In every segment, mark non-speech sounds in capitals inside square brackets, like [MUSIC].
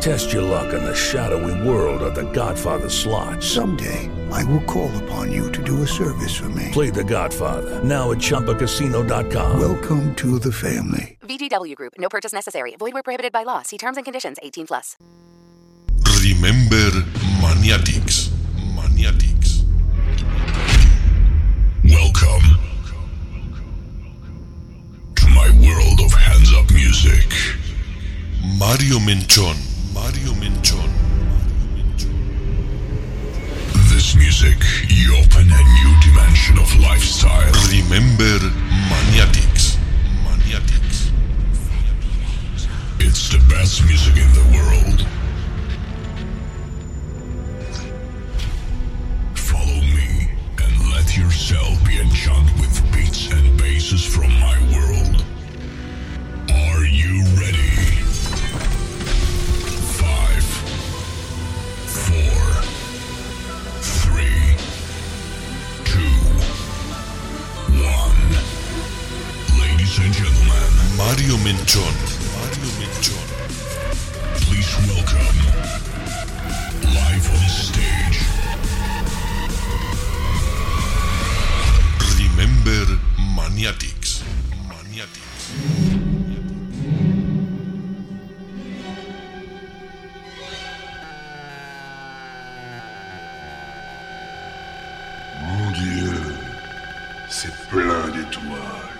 Test your luck in the shadowy world of The Godfather slot. Someday, I will call upon you to do a service for me. Play The Godfather now at ChumbaCasino.com. Welcome to the family. VGW Group. No purchase necessary. Void where prohibited by law. See terms and conditions. 18 plus. Remember Maniatics. Maniatics. Welcome to my world of hands up music. Mario Menchon. Mario Menchon. This music, you open a new dimension of lifestyle. Remember Maniatics. Maniatics. It's the best music in the world. Follow me and let yourself be enchanted with beats and basses from my world. Are you ready? Mario Menchon. Mario Menchon. Please welcome live on stage. Remember Maniatics. C'est plein d'étoiles.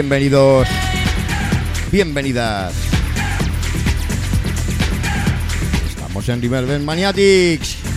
Bienvenidos, bienvenidas. Estamos en Riverben Maniatics.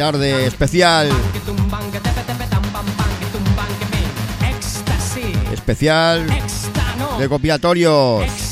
Tarde especial, especial de copiatorios.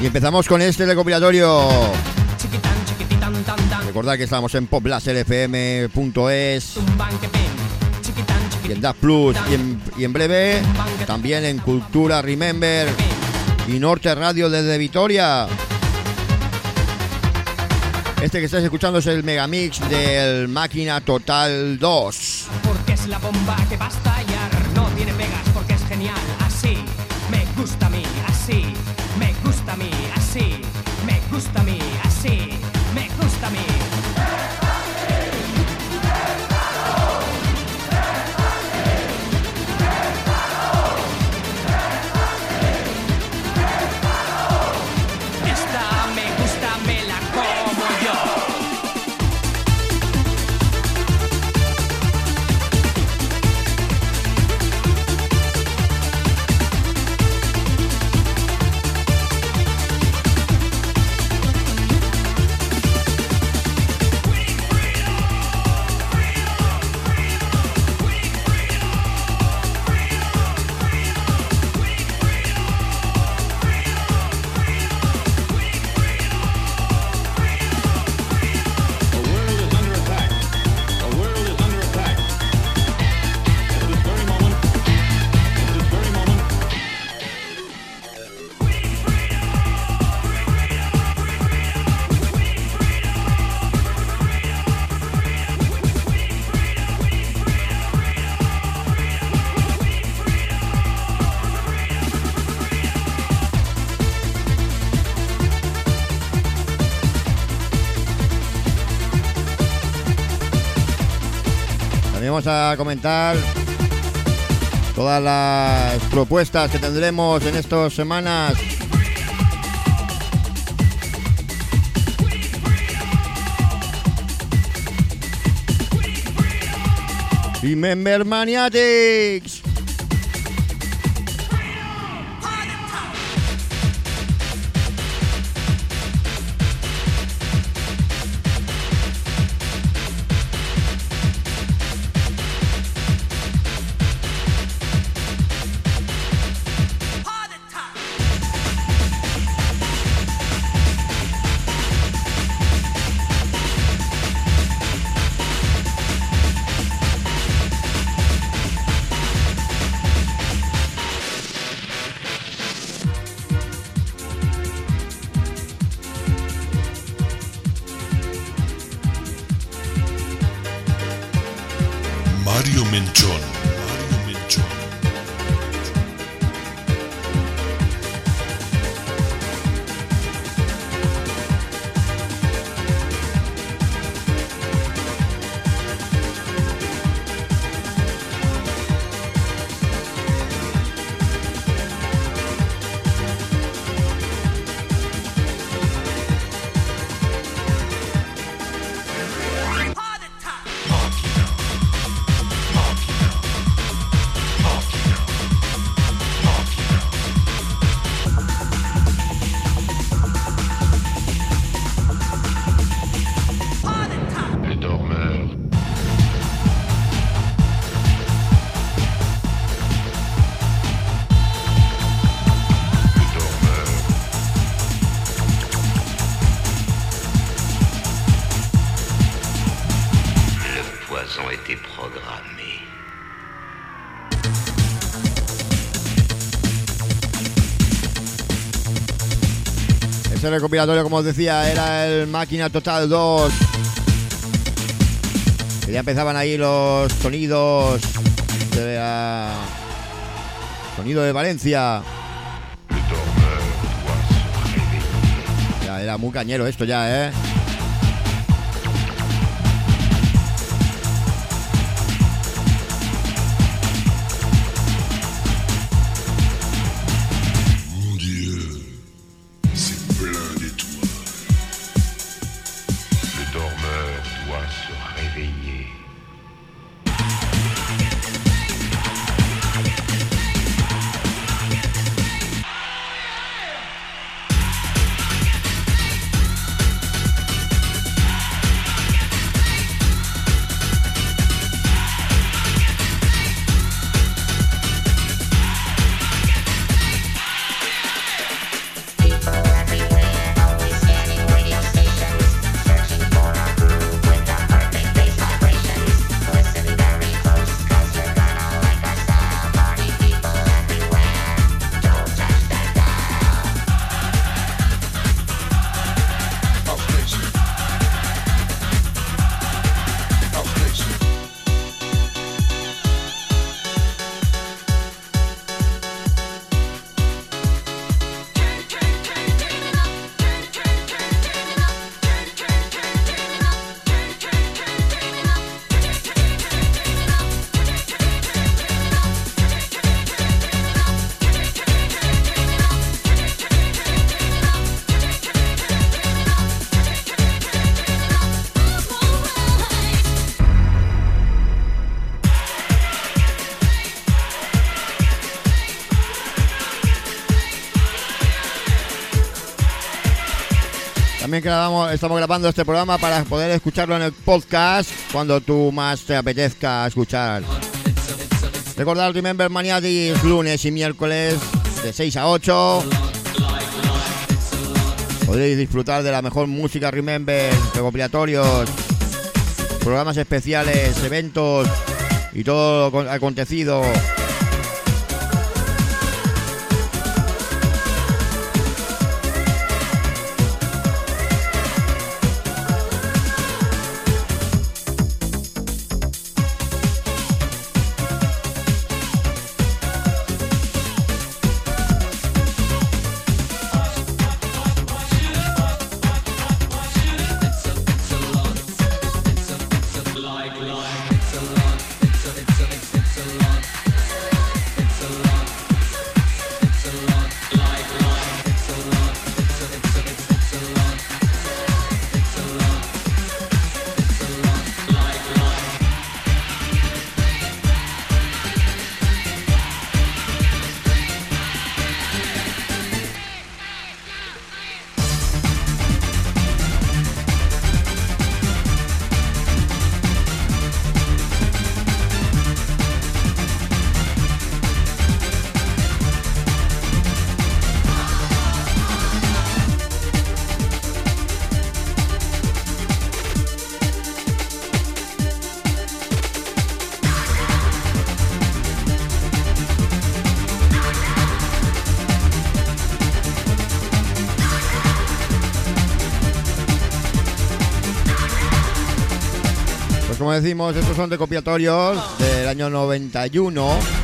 Y empezamos con este recopilatorio. Recordad que estamos en poplaserfm.es y en Plus y en, y en breve también en Cultura Remember. Y Norte Radio desde Vitoria. Este que estáis escuchando es el megamix del Máquina Total 2. Porque es la bomba que va a comentar todas las propuestas que tendremos en estas semanas. Remember Maniatics. Recopilatorio, como os decía, era el Máquina Total 2. Que ya empezaban ahí los sonidos de la... Sonido de Valencia. Ya era muy cañero esto ya, ¿eh? Estamos grabando este programa para poder escucharlo en el podcast cuando tú más te apetezca escuchar. Recordad Remember Maniatis lunes y miércoles de 6 a 8. Podréis disfrutar de la mejor música Remember, recopilatorios, programas especiales, eventos y todo lo acontecido como decimos, estos son recopilatorios del año 91.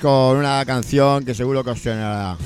Con una canción que seguro que os sonará.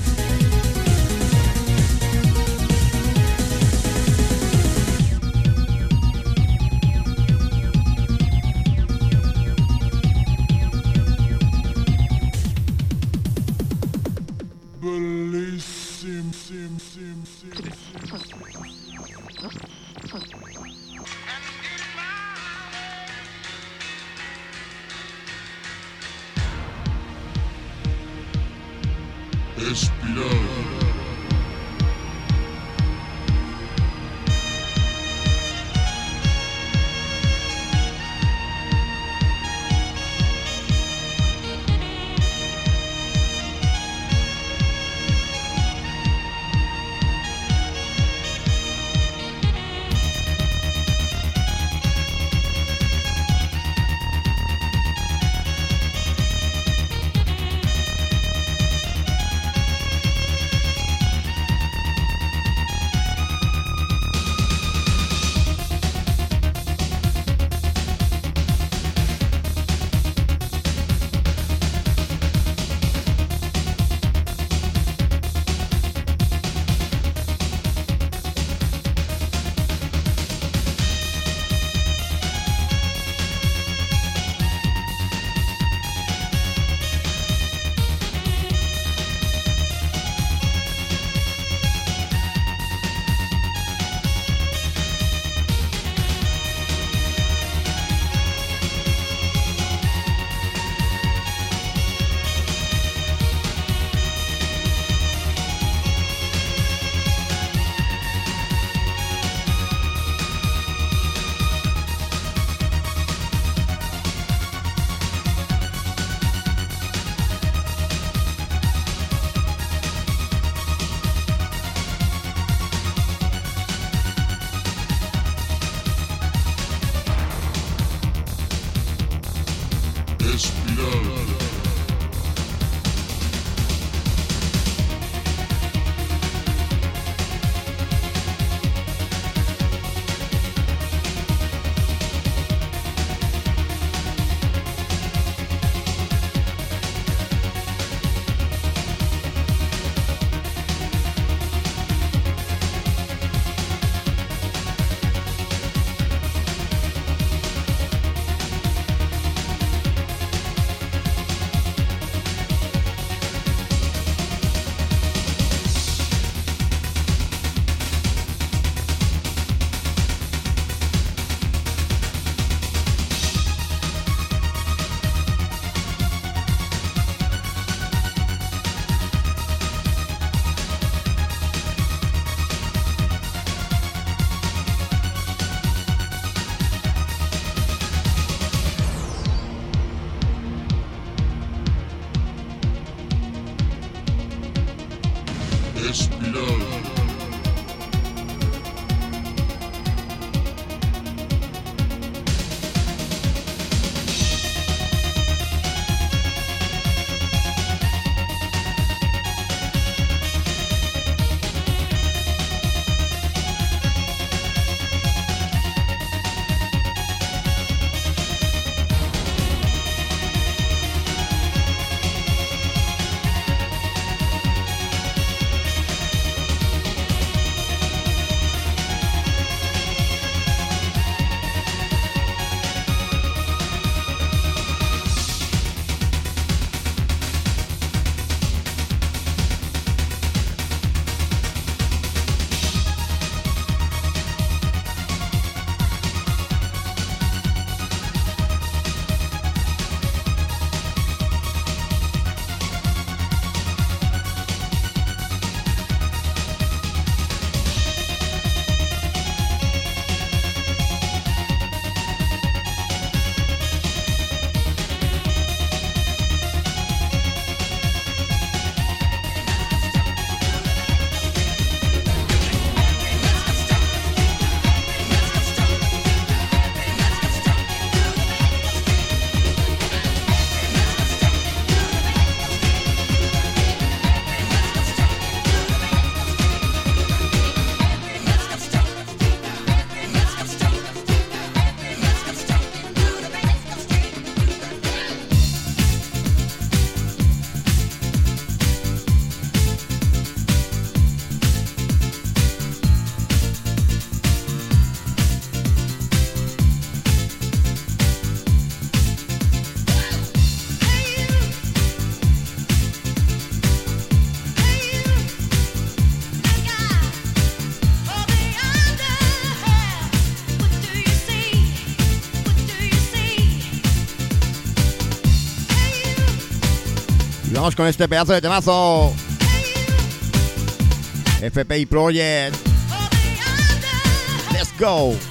Con este pedazo de temazo. FPI Project. Let's go.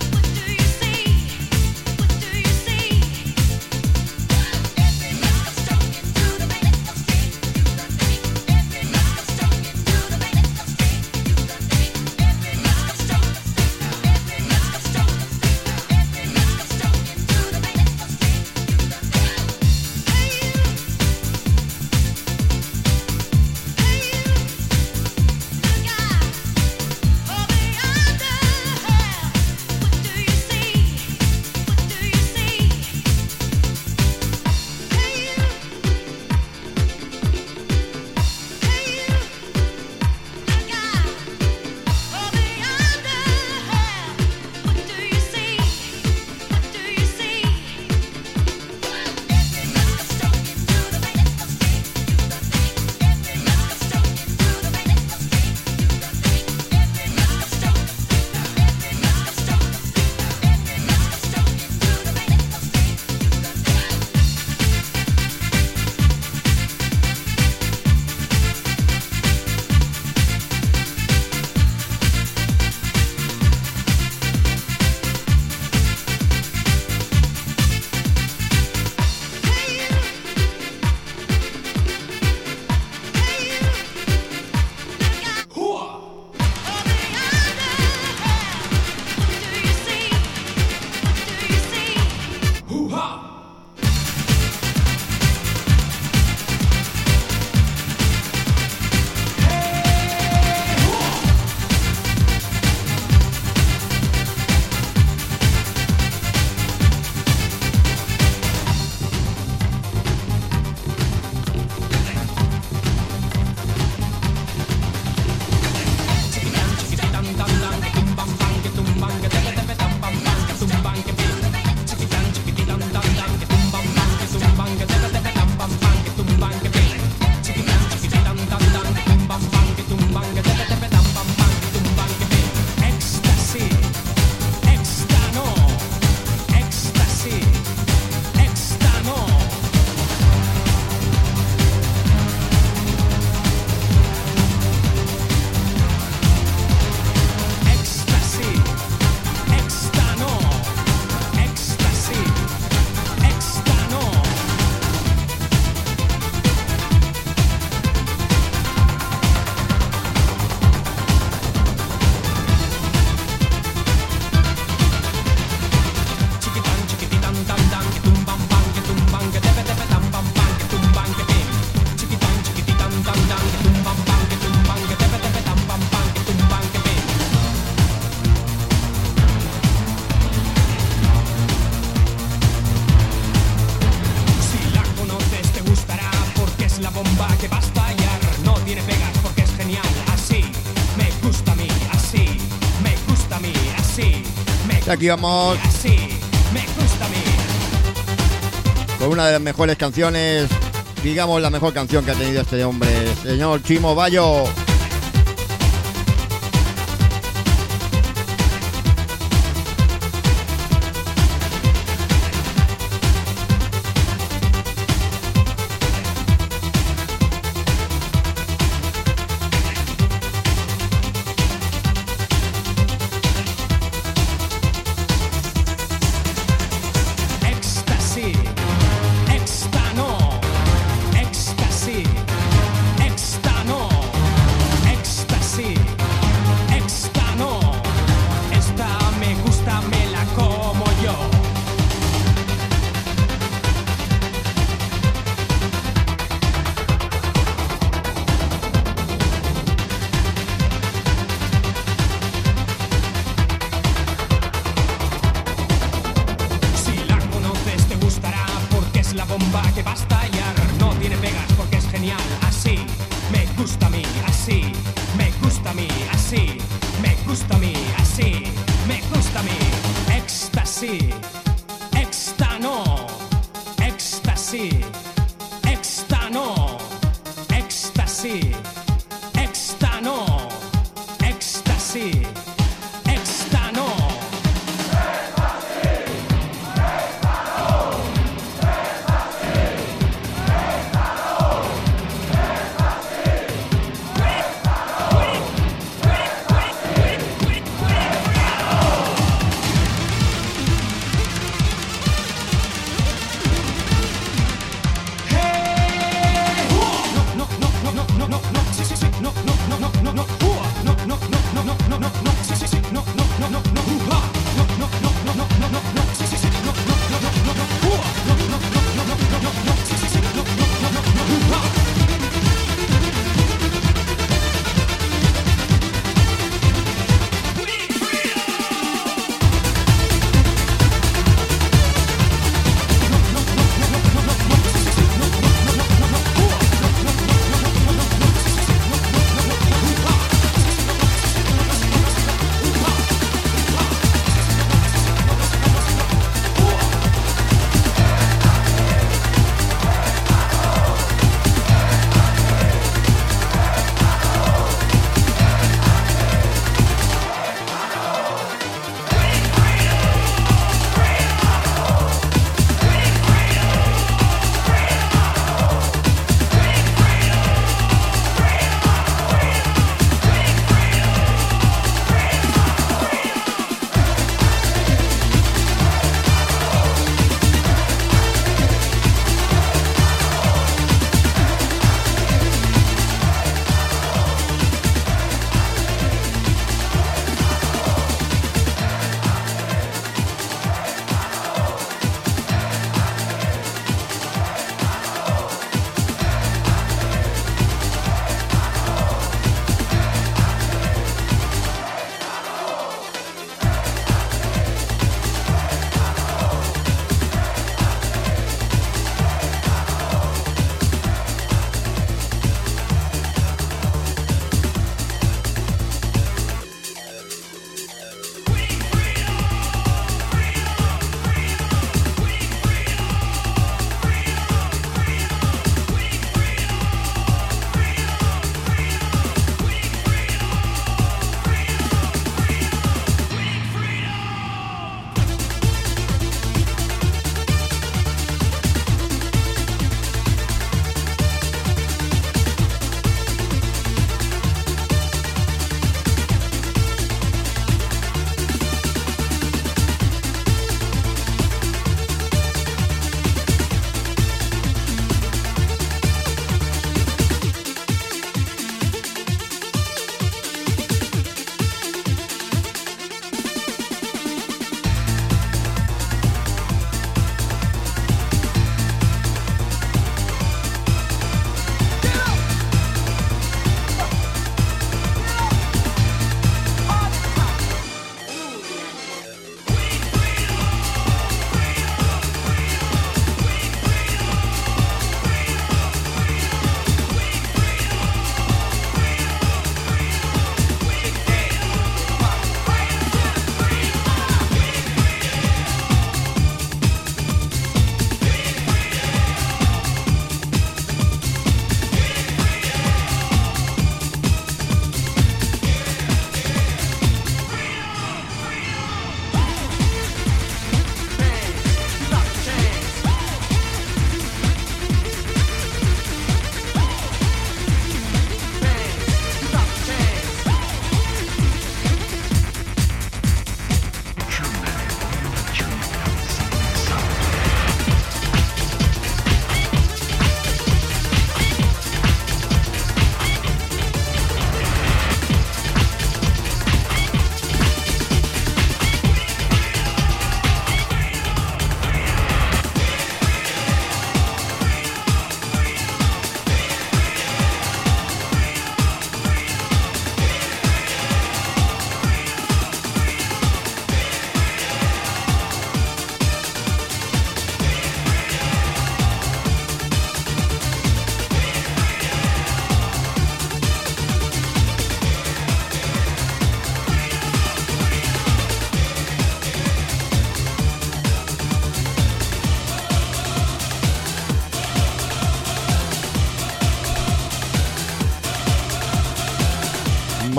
Aquí vamos con una de las mejores canciones, digamos la mejor canción que ha tenido este hombre, señor Chimo Bayo.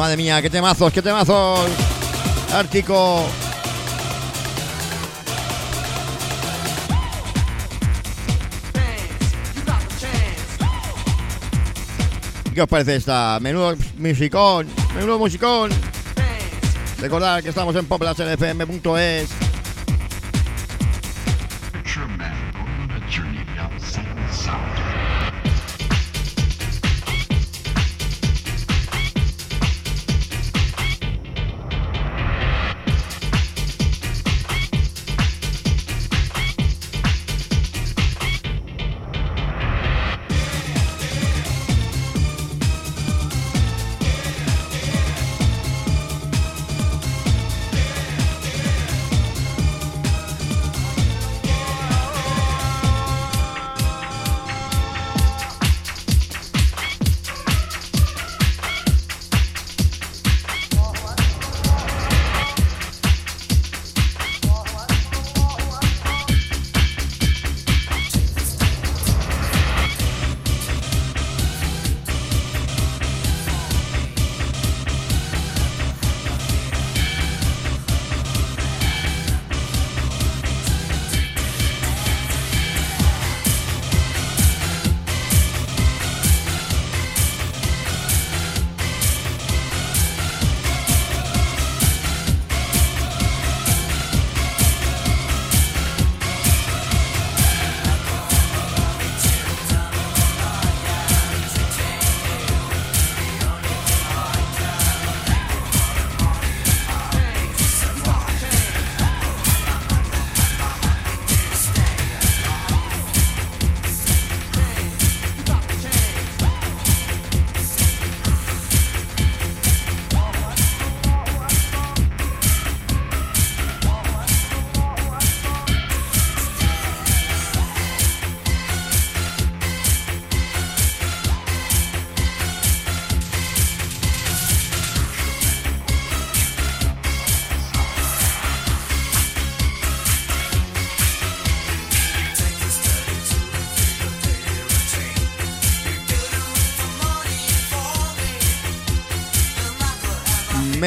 Madre mía, qué temazos, qué temazos. Ártico. ¿Qué os parece esta? Menudo musicón, menudo musicón. Recordad que estamos en populaslfm.es.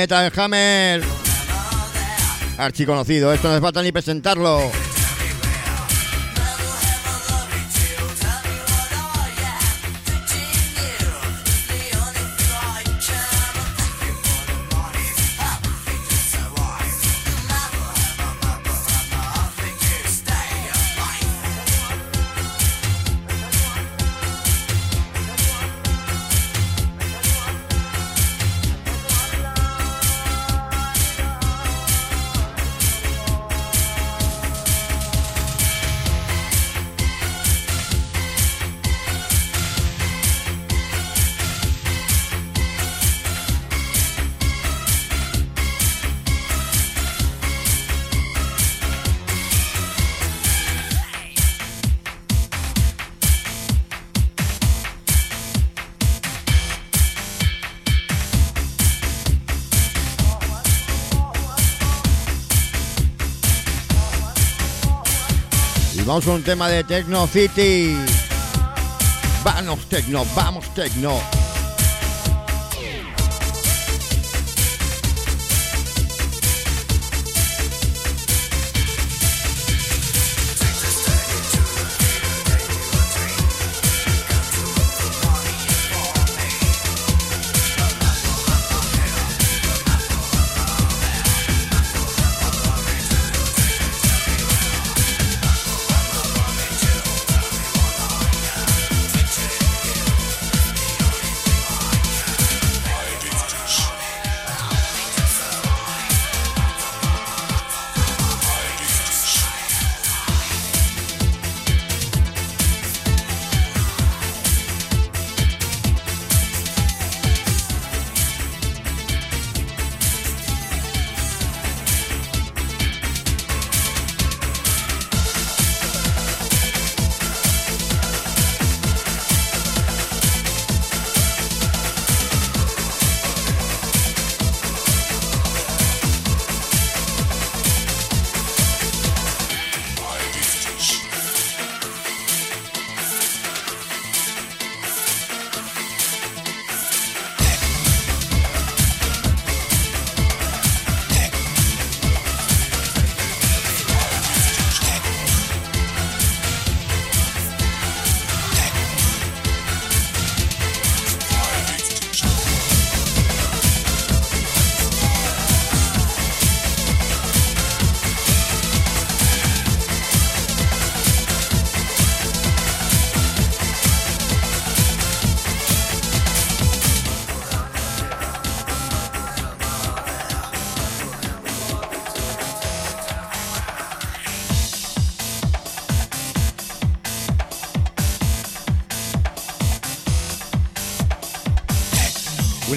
Metal Hammer. Archiconocido, esto no hace falta ni presentarlo. Vamos con un tema de Techno City. Vamos Techno, vamos Techno.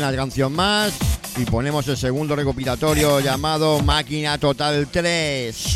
Una canción más y ponemos el segundo recopilatorio llamado Máquina Total 3.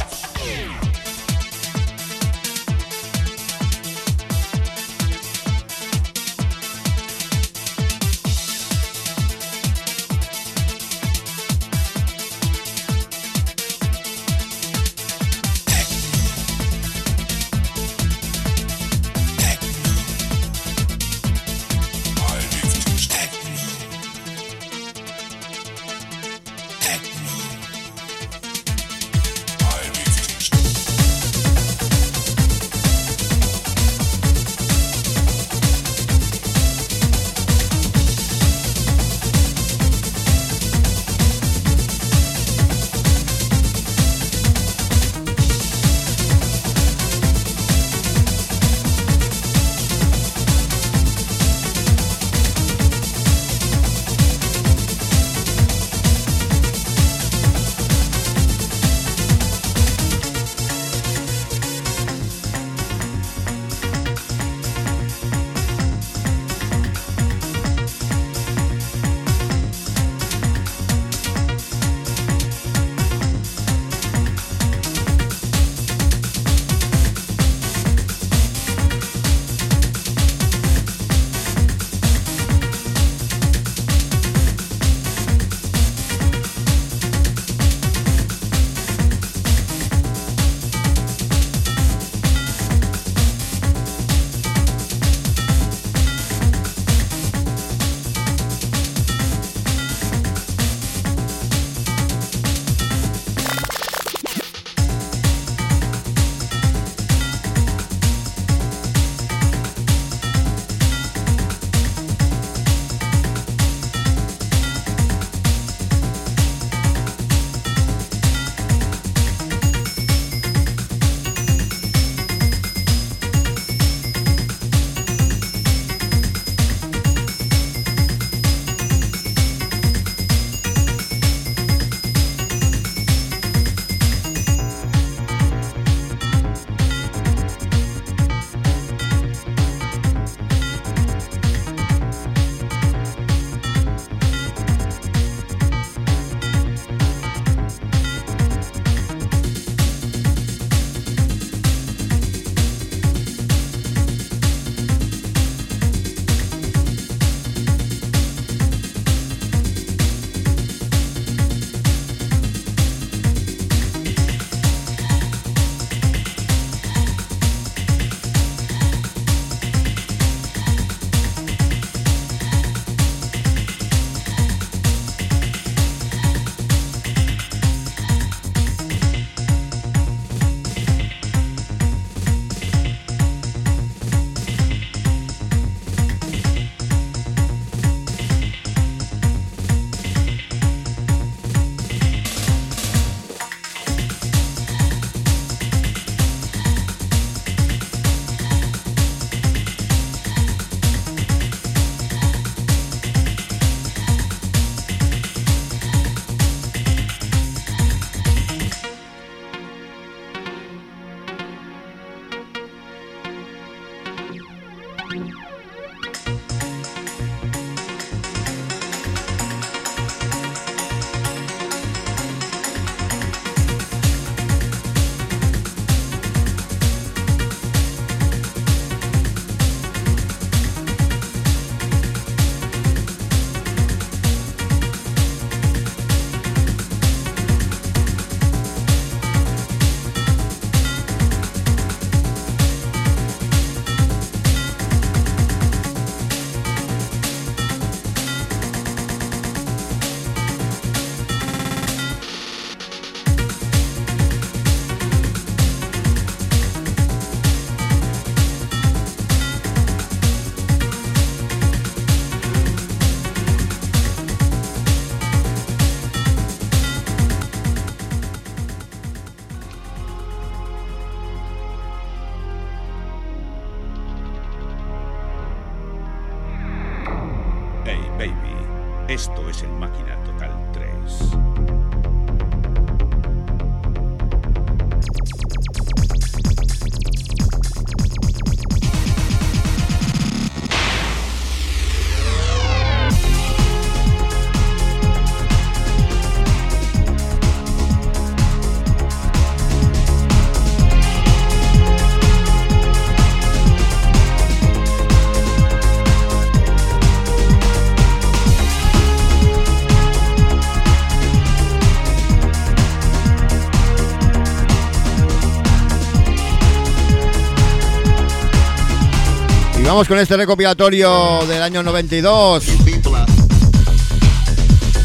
Vamos con este recopilatorio del año 92.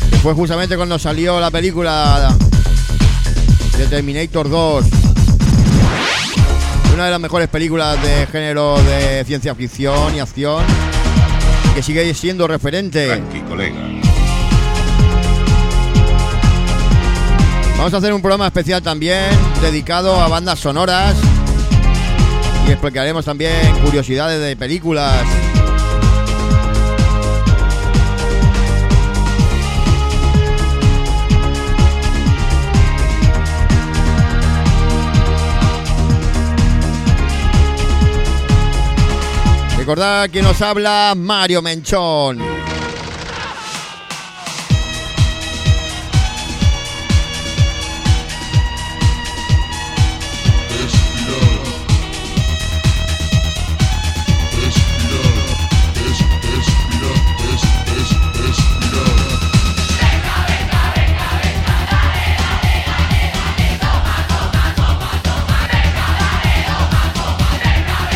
Que fue justamente cuando salió la película de Terminator 2. Una de las mejores películas de género de ciencia ficción y acción. Que sigue siendo referente. Tranqui, colega. Vamos a hacer un programa especial también dedicado a bandas sonoras y explicaremos también curiosidades de películas. Recordad que nos habla Mario Menchón.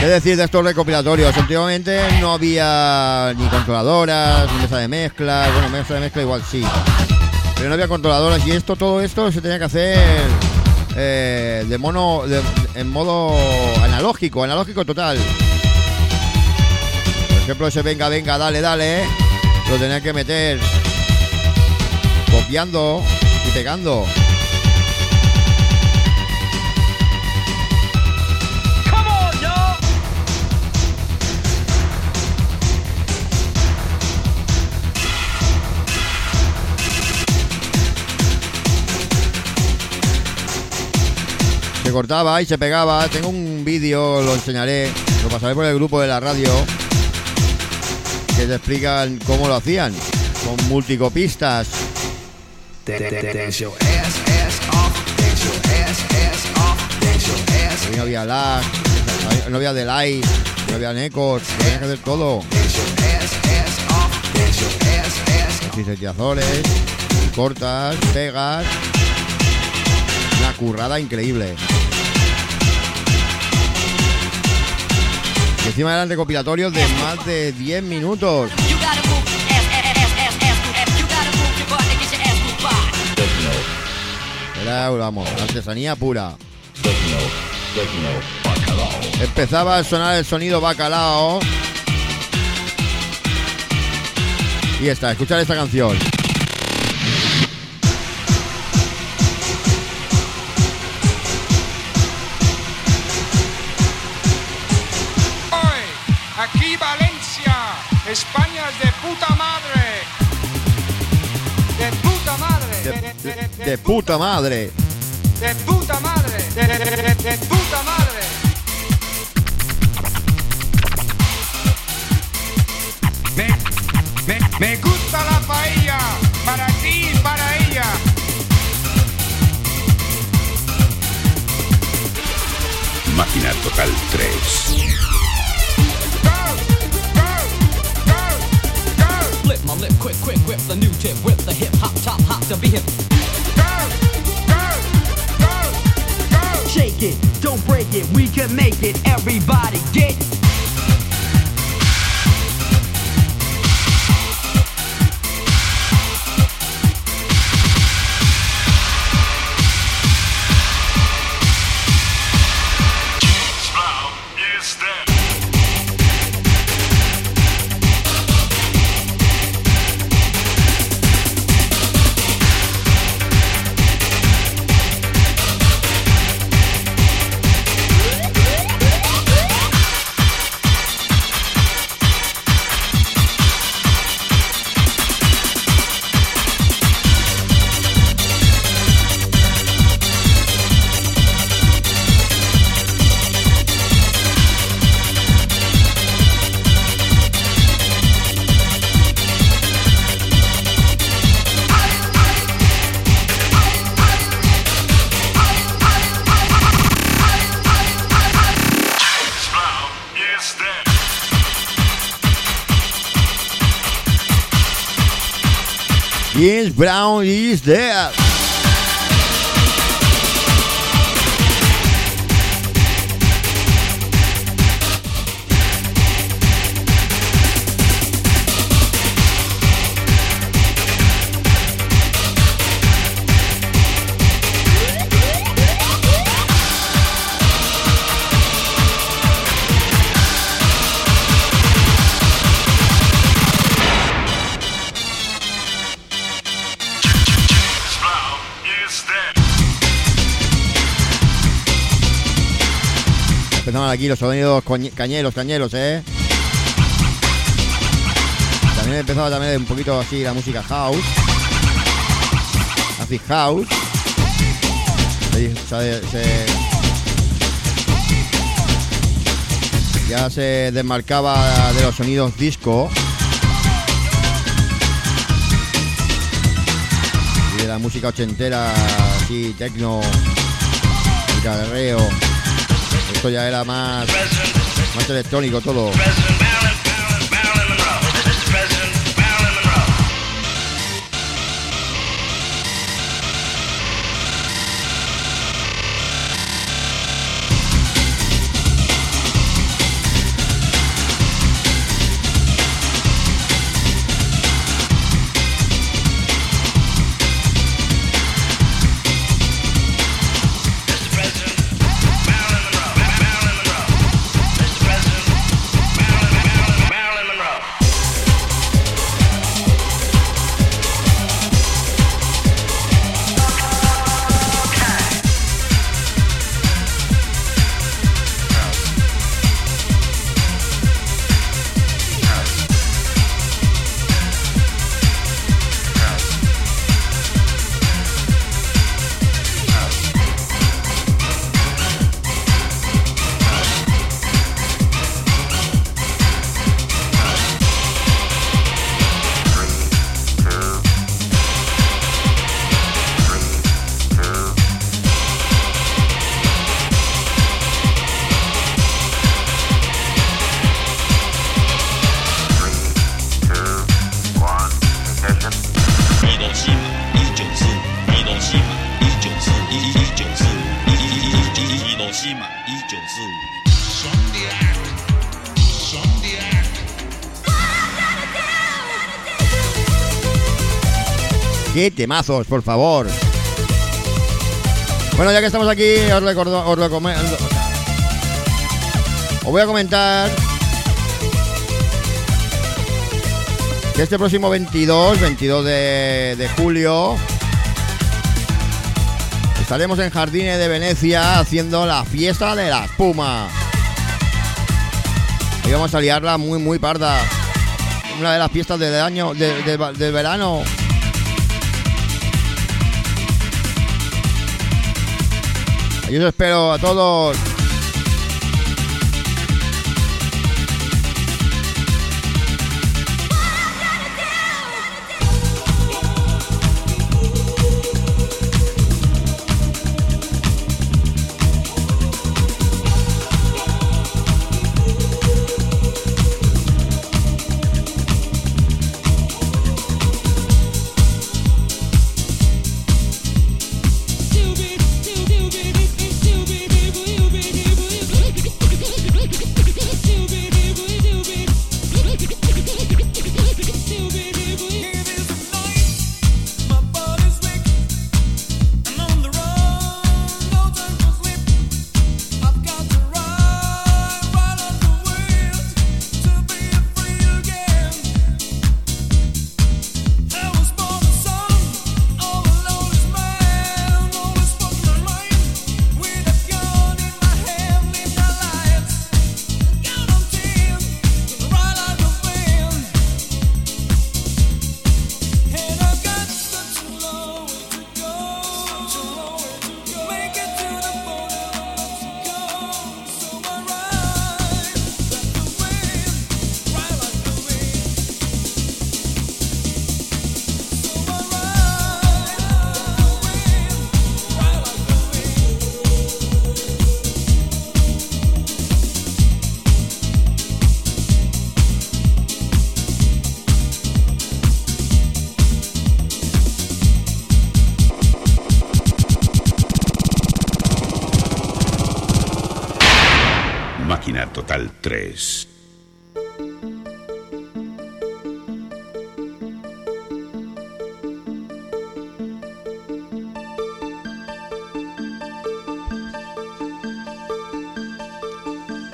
¿Qué decir de estos recopilatorios? Últimamente no había ni controladoras, ni mesa de mezcla. Bueno, mesa de mezcla igual sí. Pero no había controladoras y esto, todo esto se tenía que hacer eh, de mono, de- en modo analógico, analógico total. Por ejemplo, ese venga, venga, dale, dale, lo tenía que meter copiando y pegando. Se cortaba y se pegaba. Tengo un vídeo, lo enseñaré, lo pasaré por el grupo de la radio, que te explican cómo lo hacían, con multicopistas. Ahí no había lag, no había delay, no había ecos, tenía que hacer todo. Cortas, pegas. Una currada increíble. Y encima eran recopilatorios de más de 10 minutos. Era, vamos, artesanía pura. Empezaba a sonar el sonido bacalao. Y está, escuchar esta canción. De, de- de puta madre. De puta madre. De, de- de- de puta madre. Me, me, me gusta la paella. Para ti y para ella. Máquina Total 3. Quick, whip the new tip, whip the hip hop, top hop to be hip. Go, go, go, go. Shake it, don't break it, we can make it. Everybody get Brown is there. Aquí los sonidos cañeros, cañeros, ¿eh? También empezaba también un poquito así la música house. Acid house. Se- se- se- ya se desmarcaba de los sonidos disco. Y de la música ochentera, así, tecno, guitarreo. Esto ya era más, más electrónico todo. ¡Qué temazos, por favor! Bueno, ya que estamos aquí, os, recordo, os recomiendo. Os voy a comentar que este próximo 22, 22 de, julio, estaremos en Jardines de Venecia haciendo la fiesta de la espuma. Y vamos a liarla muy, muy parda. Una de las fiestas del año, de- de- del verano. Os espero a todos.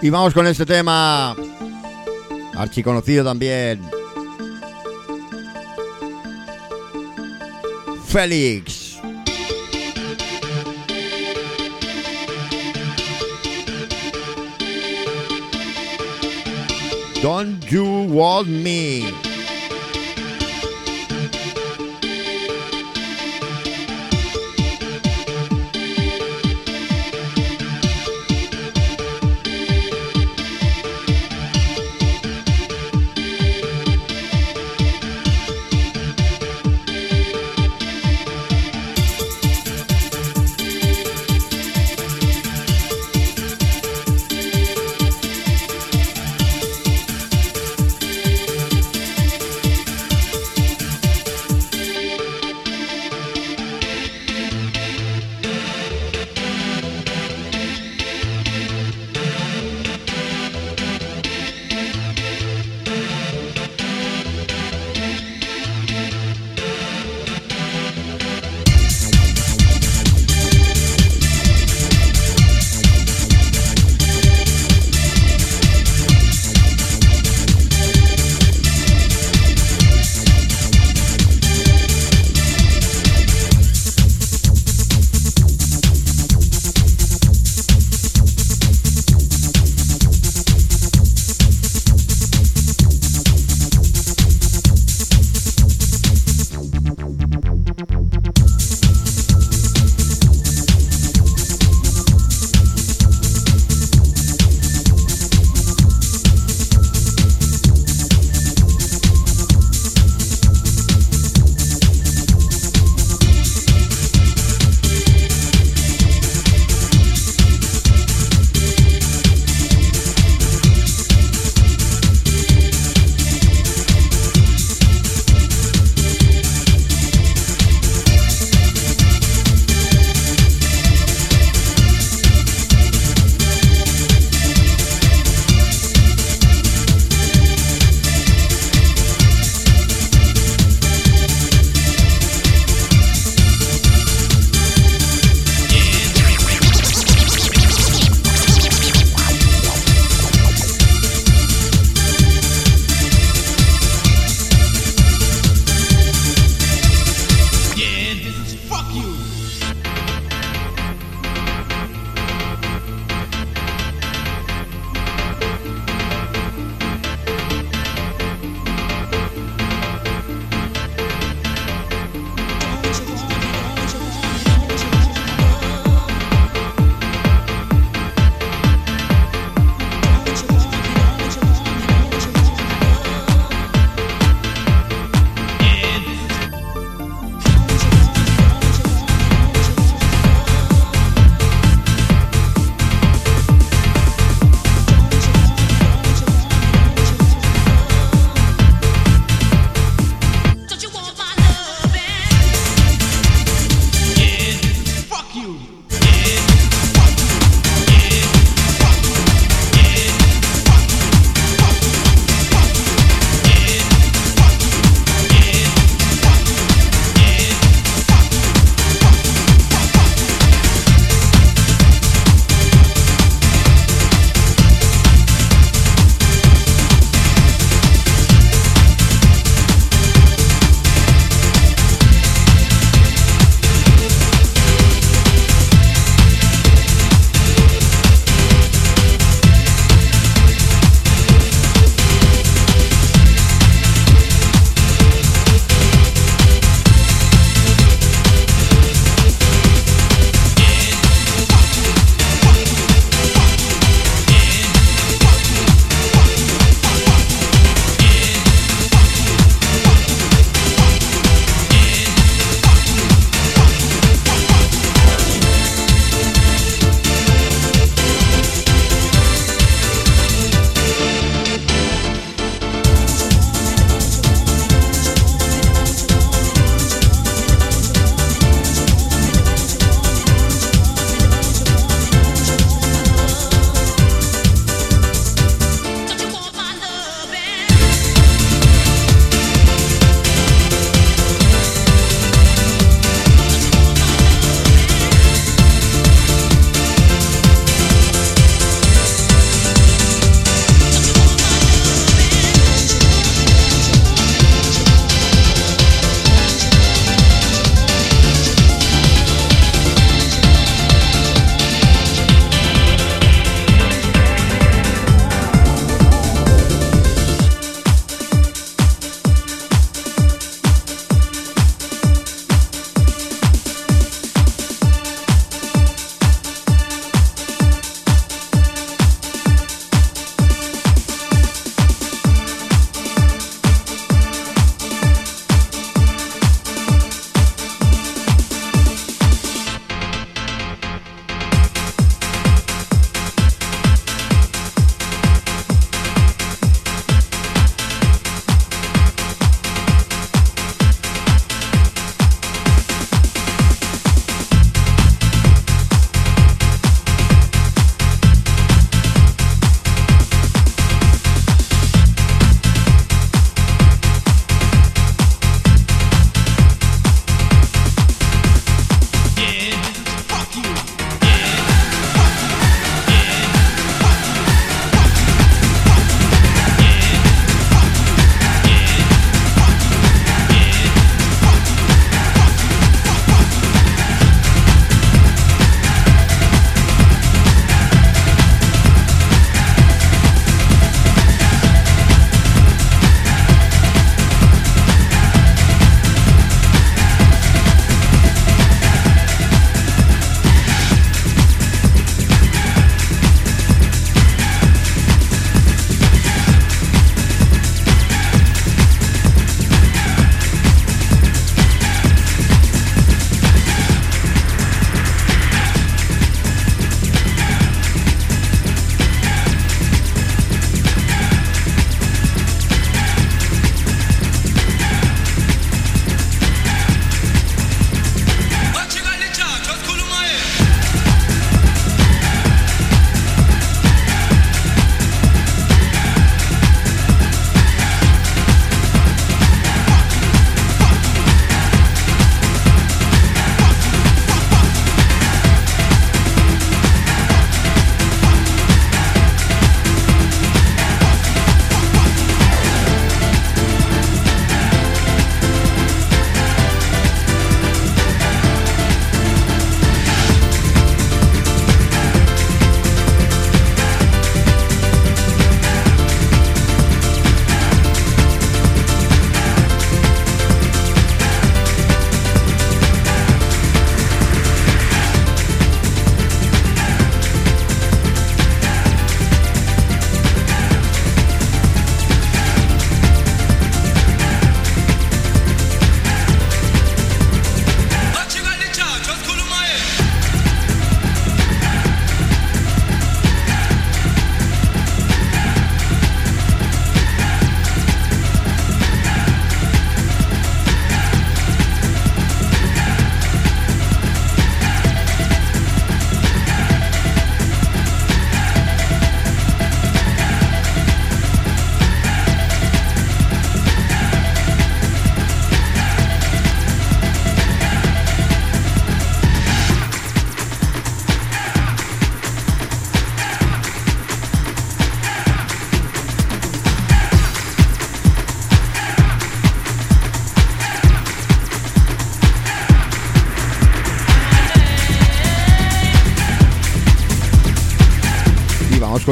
Y vamos con este tema. Archiconocido también. Félix. Don't You Want Me.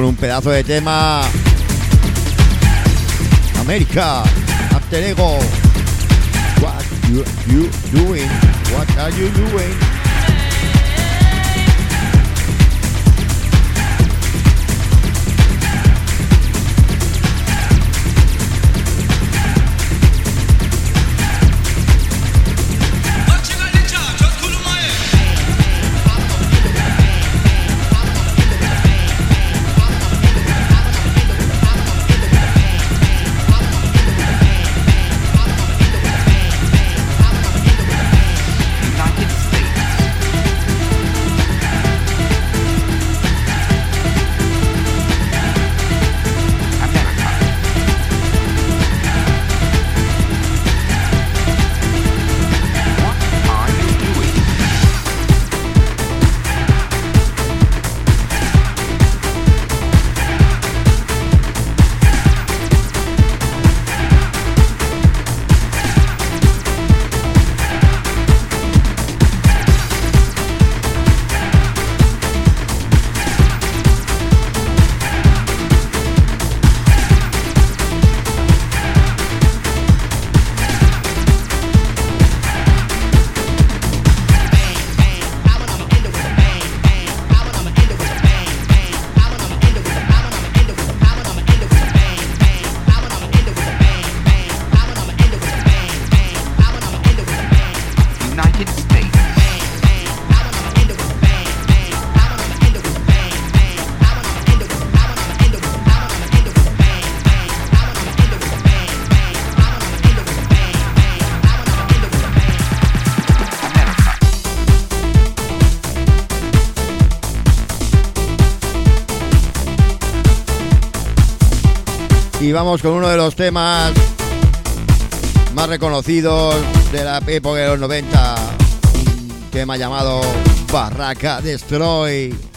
Con un pedazo de tema. América, After Ego. What you, you doing? What are you doing? Y vamos con uno de los temas más reconocidos de la época de los 90. Un tema llamado Barraca Destroy.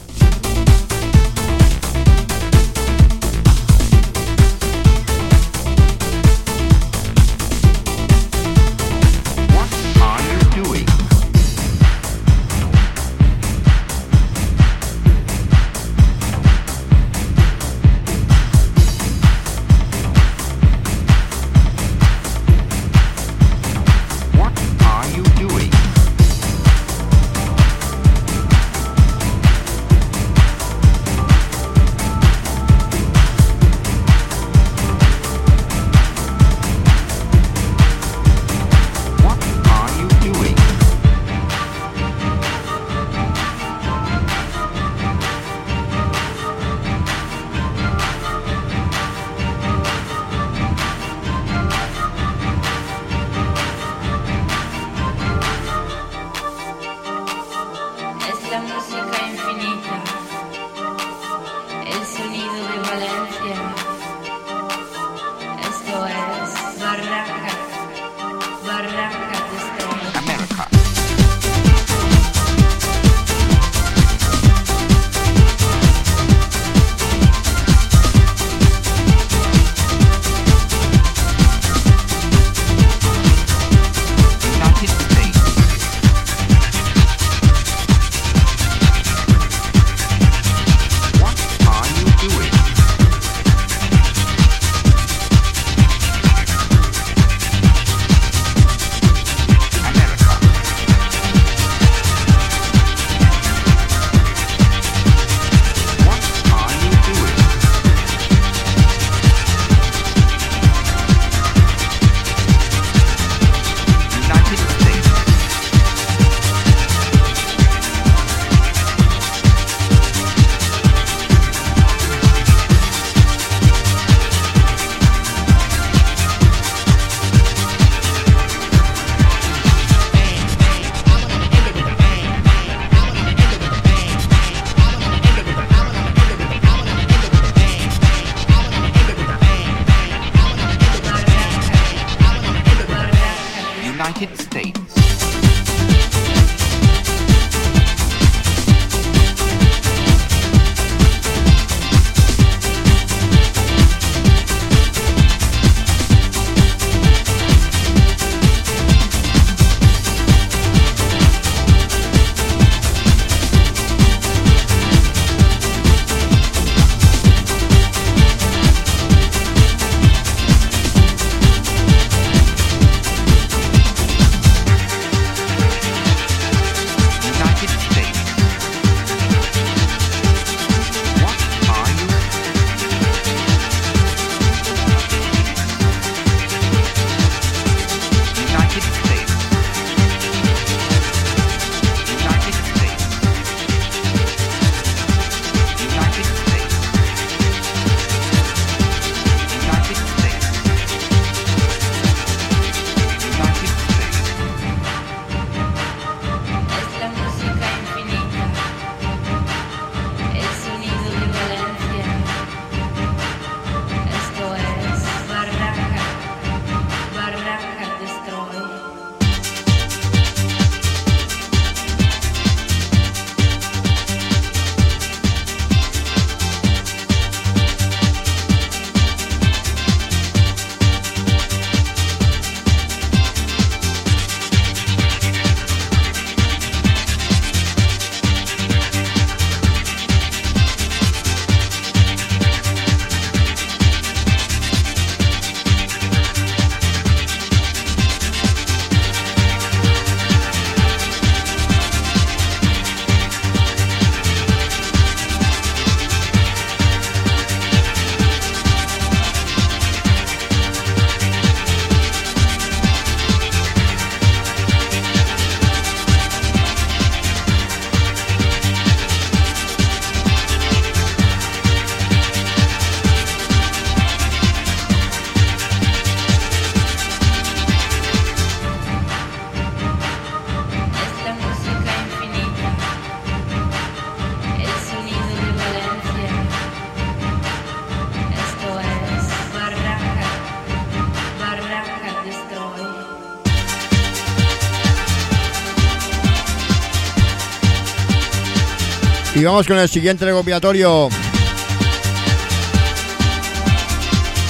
Vamos con el siguiente recopilatorio.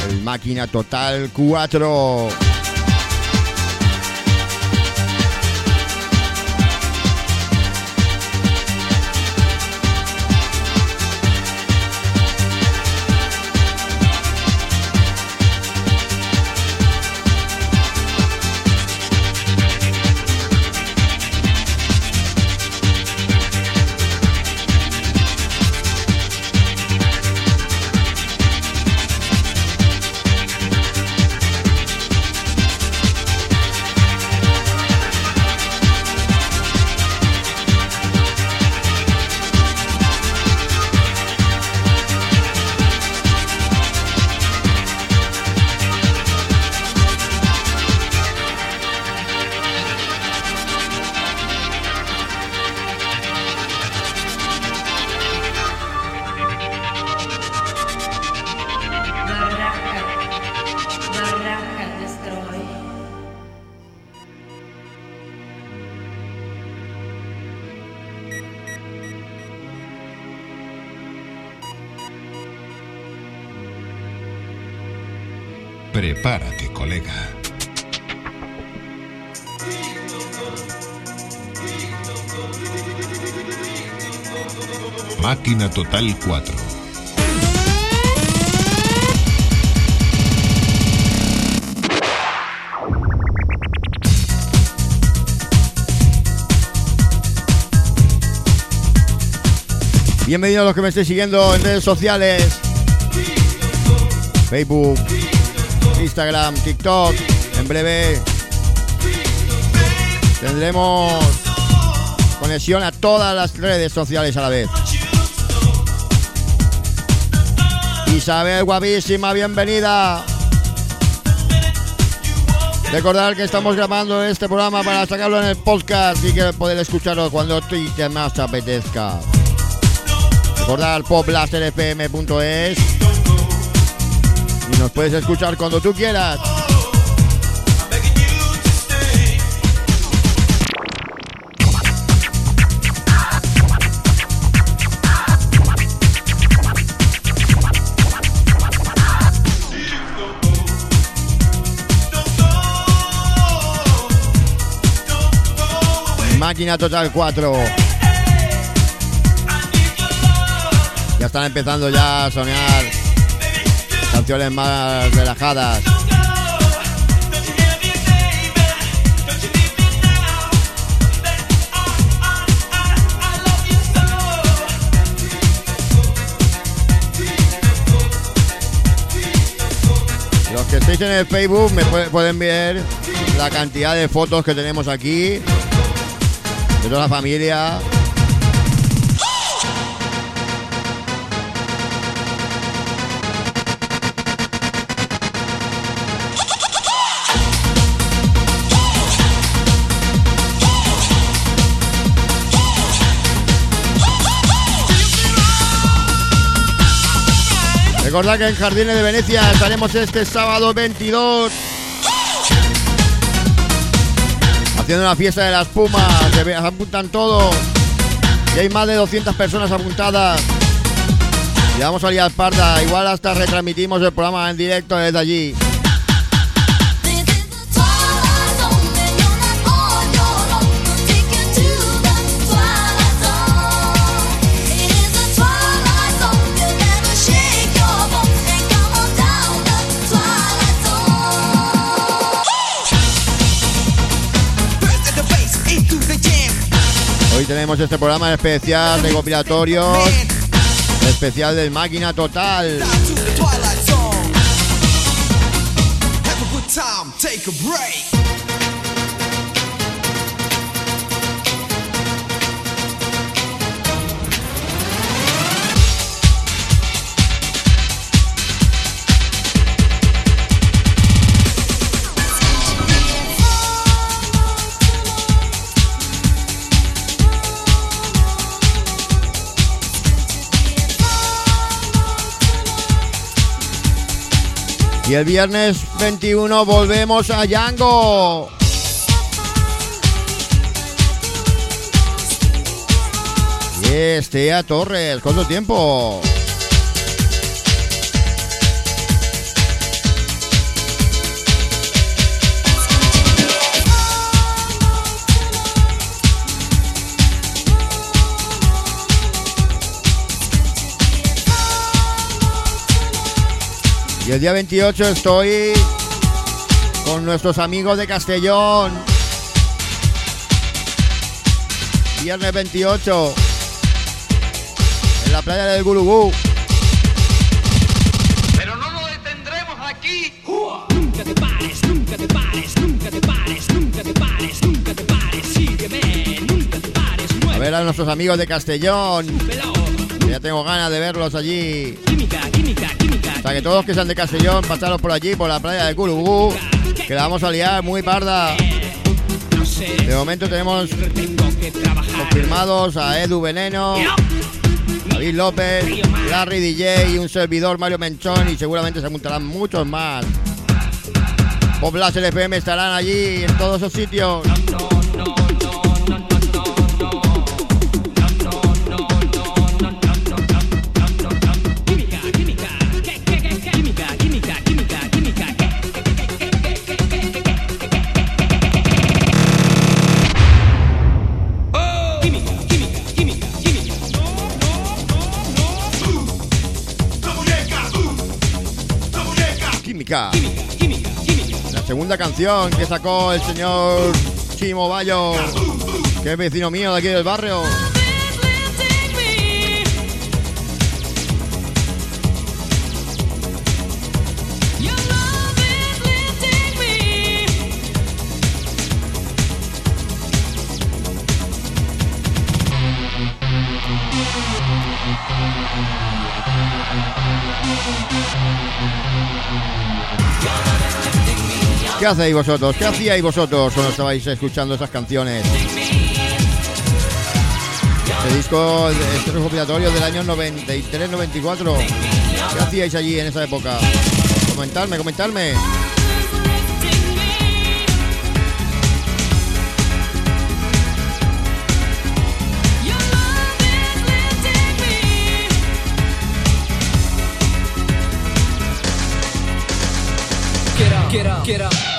El Máquina Total 4. Total 4. Bienvenidos a los que me estéis siguiendo en redes sociales. Facebook, Instagram, TikTok. En breve tendremos conexión a todas las redes sociales a la vez. Isabel, guapísima, bienvenida. Recordar que estamos grabando este programa para sacarlo en el podcast y que poder escucharlo cuando y que más te apetezca. Recordar poplasterfm.es y nos puedes escuchar cuando tú quieras. Máquina Total 4. Ya están empezando ya a soñar canciones más relajadas. Los que estéis en el Facebook me pu- pueden ver la cantidad de fotos que tenemos aquí de toda la familia. Recordad que en Jardines de Venecia estaremos este sábado 22 haciendo una fiesta de las Pumas. Se apuntan todos. Y hay más de 200 personas apuntadas. Y vamos a liar parda. Igual hasta retransmitimos el programa en directo desde allí. Hoy tenemos este programa especial de compilatorios. Especial del Máquina Total. Take a break. Y el viernes 21 volvemos a Yango. Estea Torres, ¿cuánto tiempo? Y el día 28 estoy con nuestros amigos de Castellón. Viernes 28 en la playa del Gurugú. Pero no nos detendremos aquí. Nunca te pares, nunca te pares, nunca te pares, nunca te pares, nunca te pares, sígueme, nunca te pares, A ver a nuestros amigos de Castellón. Ya tengo ganas de verlos allí. Química, química, sea que todos que sean de Castellón, pasaros por allí, por la playa del Curubú, que la vamos a liar muy parda. De momento tenemos confirmados a Edu Veneno, David López, Larry DJ y un servidor Mario Menchón y seguramente se juntarán muchos más. Pop Blast LFM estarán allí en todos esos sitios. La segunda canción que sacó el señor Chimo Bayo, que es vecino mío de aquí del barrio. ¿Qué hacéis vosotros? ¿Qué hacíais vosotros cuando estabais escuchando esas canciones? Este disco, este recopilatorio del año 93-94. ¿Qué hacíais allí en esa época? Comentarme, comentarme. Get up, get up,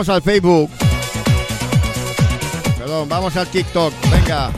Vamos al Facebook. Perdón, vamos al TikTok. Venga.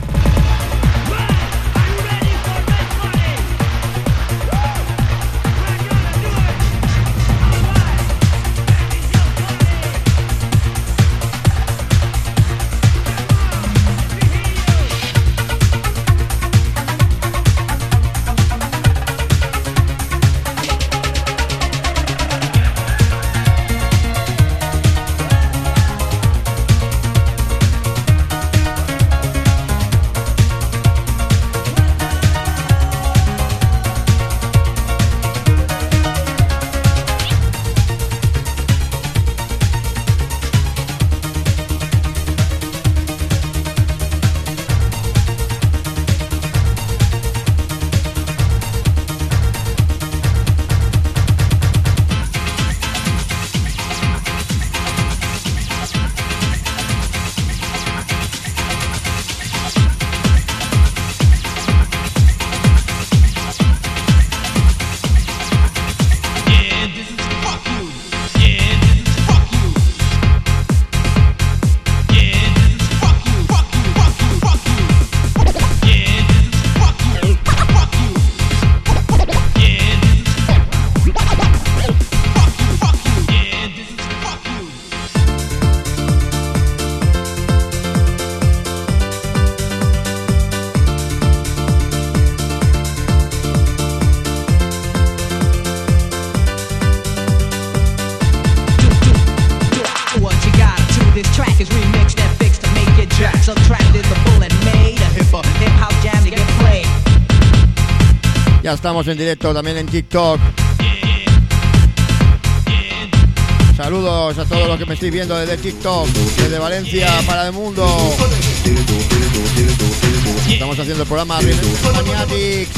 Estamos en directo también en TikTok. Saludos a todos los que me estáis viendo desde TikTok, desde Valencia para el mundo. Estamos haciendo el programa Maniatics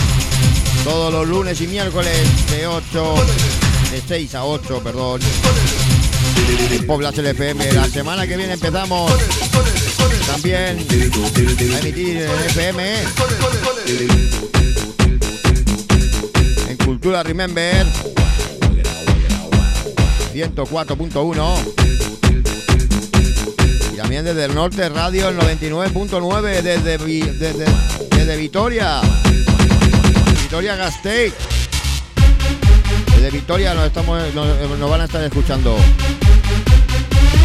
todos los lunes y miércoles de 8, de 6 a 8, perdón. En Poblas LFM. La semana que viene empezamos también a emitir en FM. Cultura Remember. 104.1 y también desde el norte radio el 99.9 desde, desde, desde Vitoria. Vitoria Gasteiz. Desde Vitoria nos, estamos, nos van a estar escuchando.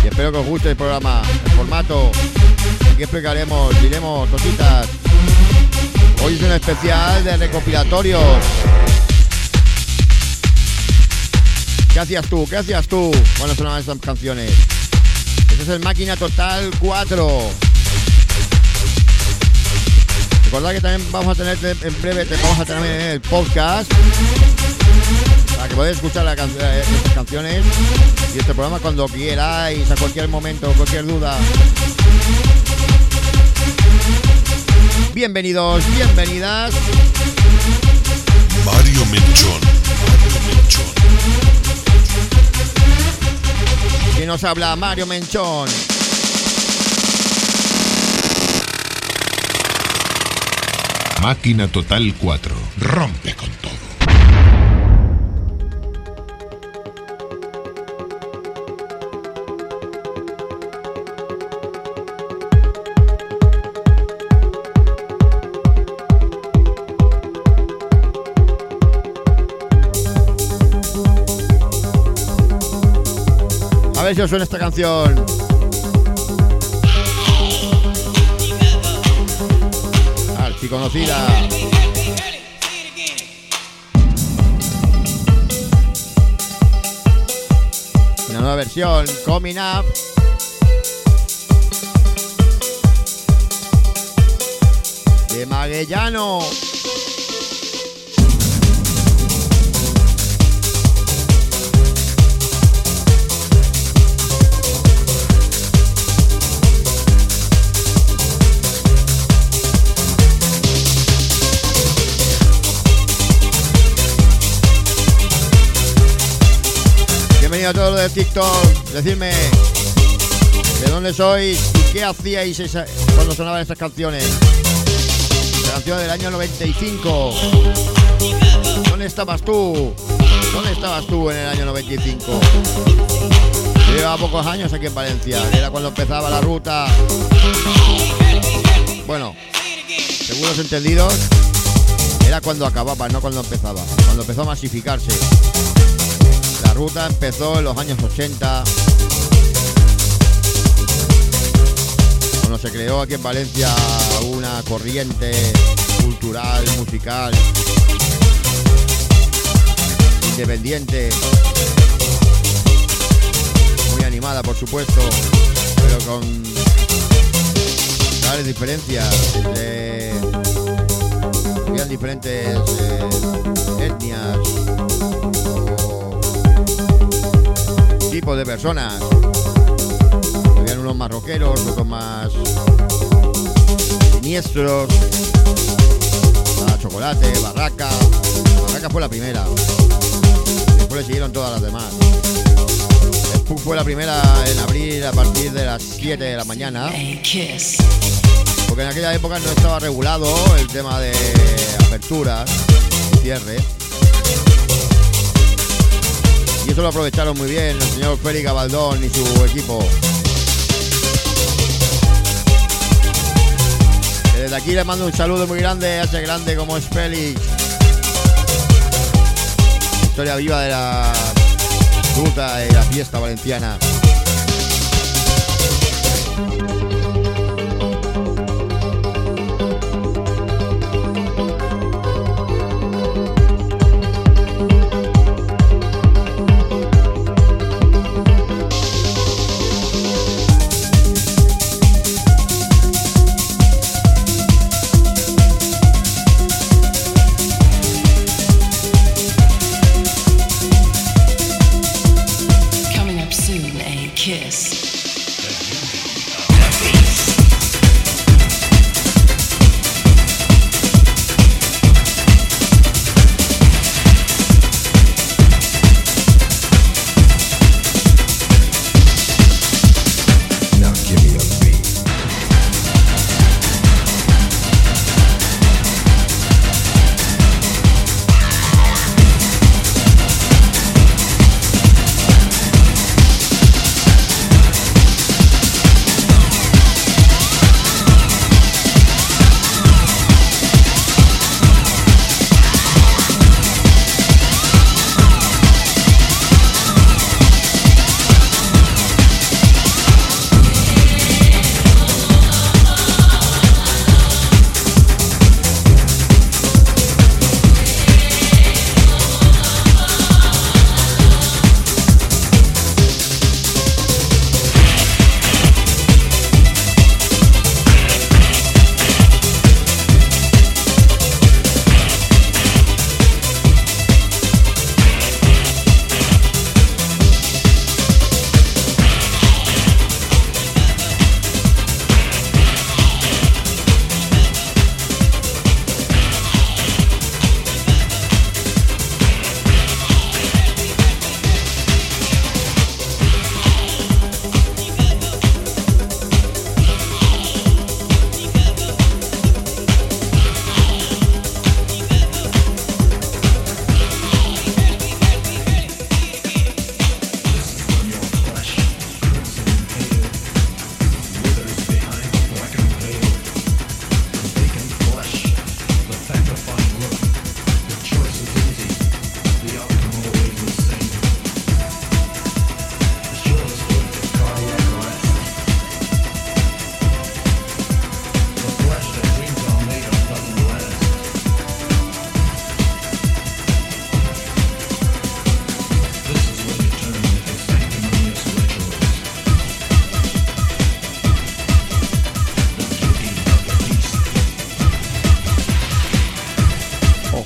Y espero que os guste el programa el formato. Aquí explicaremos diremos cositas. Hoy es un especial de recopilatorios ¿Qué hacías tú? ¿Qué hacías tú cuando sonaban esas canciones? Este es el Máquina Total 4. Recordad que también vamos a tener en breve, vamos a tener el podcast para que podáis escuchar la can- eh, estas canciones y este programa cuando quieráis, a cualquier momento, cualquier duda. Bienvenidos, bienvenidas. Mario Menchón. Y nos habla Mario Menchón. Máquina Total 4. Rompe con todo. Si os suena esta canción. Archiconocida. Una nueva versión, Coming Up. De Maguellano. A todos los de TikTok. Decidme de dónde sois y qué hacíais esa- cuando sonaban esas canciones. La del año 95. ¿Dónde estabas tú? ¿Dónde estabas tú en el año 95? Lleva pocos años aquí en Valencia. Era cuando empezaba la ruta. Bueno, según los entendidos, era cuando acababa, no cuando empezaba. Cuando empezó a masificarse. La ruta empezó en los años 80. Cuando se creó aquí en Valencia una corriente cultural, musical, independiente, muy animada por supuesto, pero con grandes diferencias entre diferentes eh, etnias tipos de personas. Habían unos más rockeros, otros más siniestros. La chocolate, barraca. Barraca fue la primera. Después le siguieron todas las demás. Spook fue la primera en abrir a partir de las 7 de la mañana. Porque en aquella época no estaba regulado el tema de aperturas y cierre. Eso lo aprovecharon muy bien el señor Félix Gabaldón y su equipo. Desde aquí le mando un saludo muy grande a ese grande como es Félix. Historia viva de la ruta y la fiesta valenciana.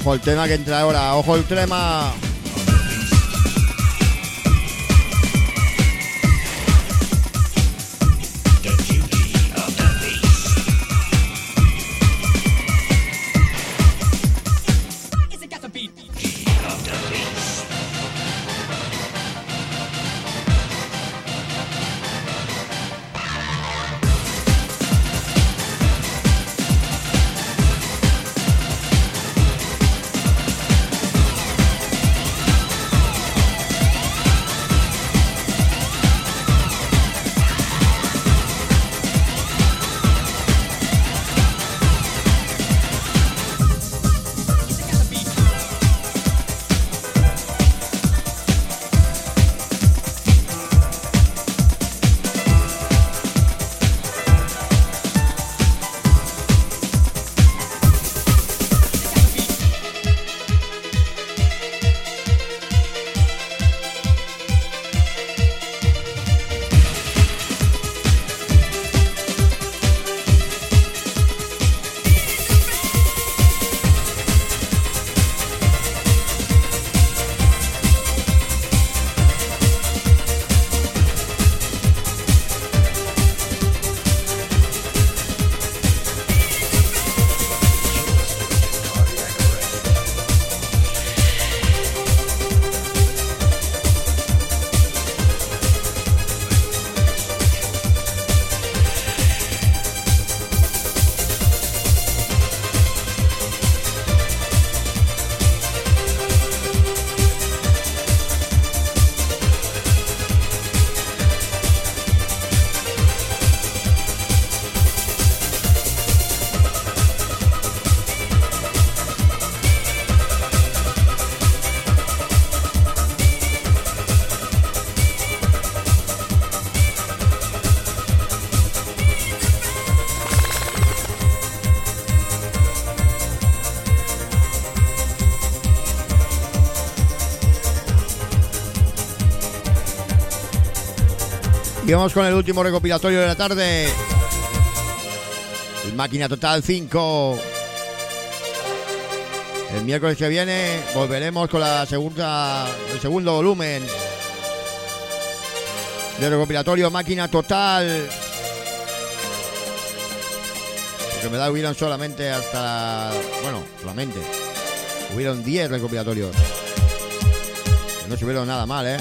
Ojo el tema que entra ahora, ojo el tema. Vamos con el último recopilatorio de la tarde. El Máquina Total 5. El miércoles que viene volveremos con la segunda, el segundo volumen del recopilatorio Máquina Total. Porque me da hubieron solamente hasta. Bueno, solamente. Hubieron 10 recopilatorios. No se hubieron nada mal, ¿eh?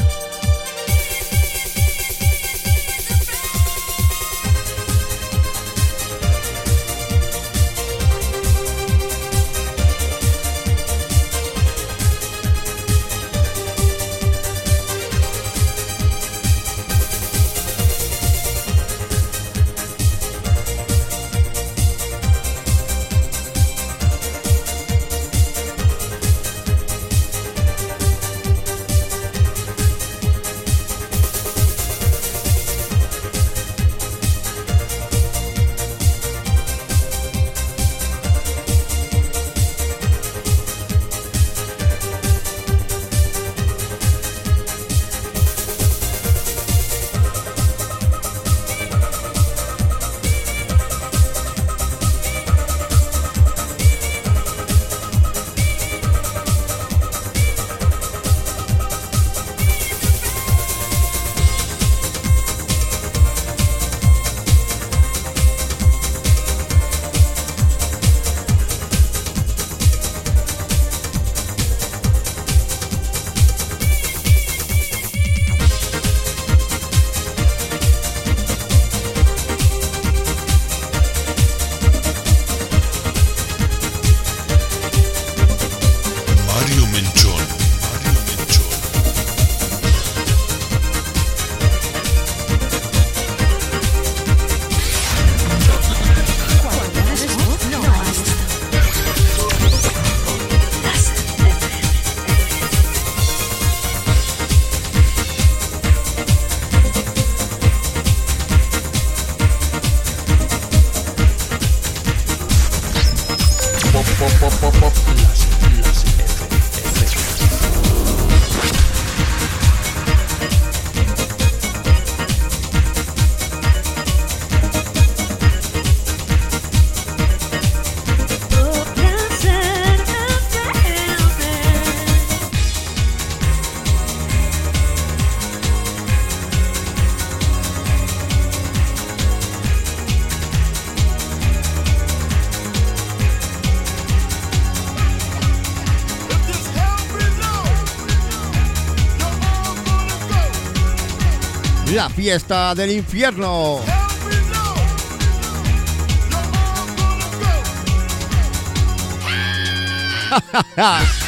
fiesta del infierno. [LAUGHS]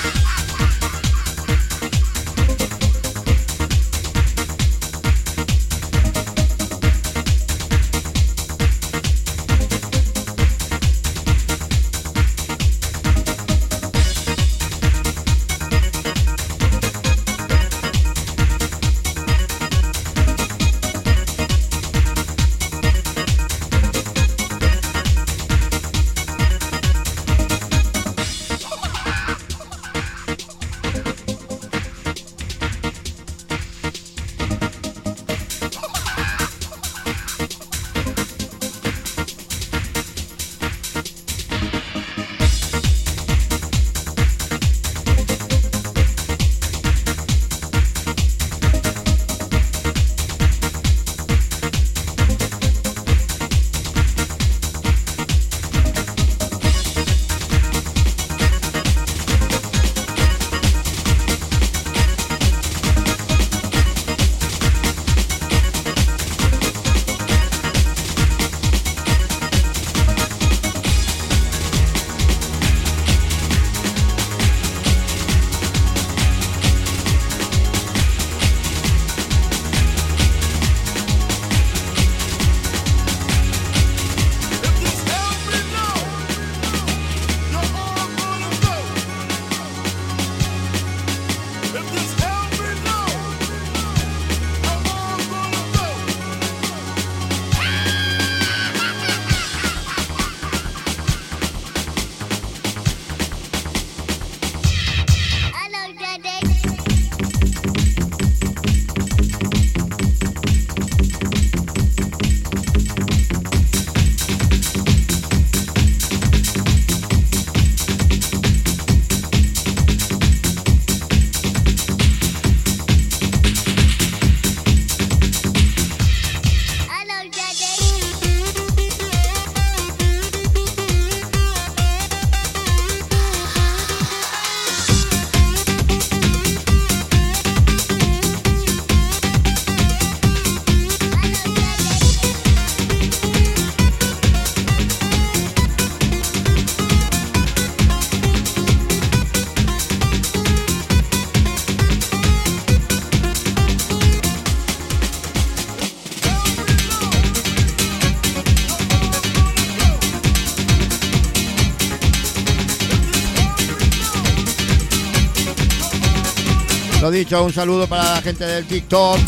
dicho, un saludo para la gente del TikTok.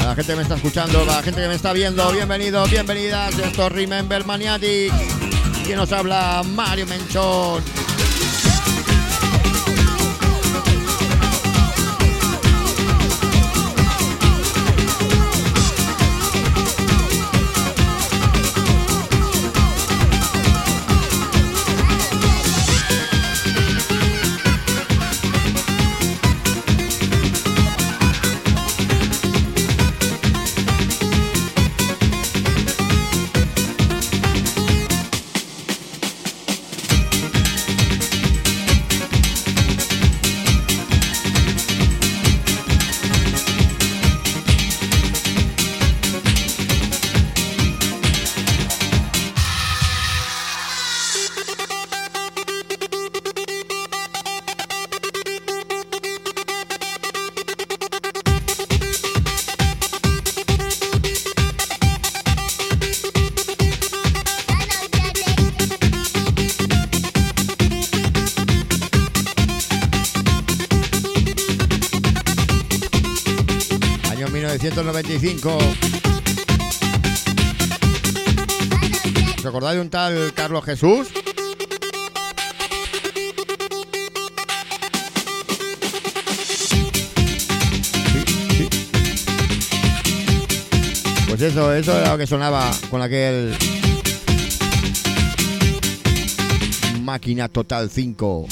A la gente que me está escuchando, a la gente que me está viendo, bienvenidos, bienvenidas. Esto es Remember Maniatic. Quien nos habla, Mario Menchón. 1995. ¿Os acordáis de un tal Carlos Jesús? Pues eso, eso era lo que sonaba con aquel Máquina Total 5.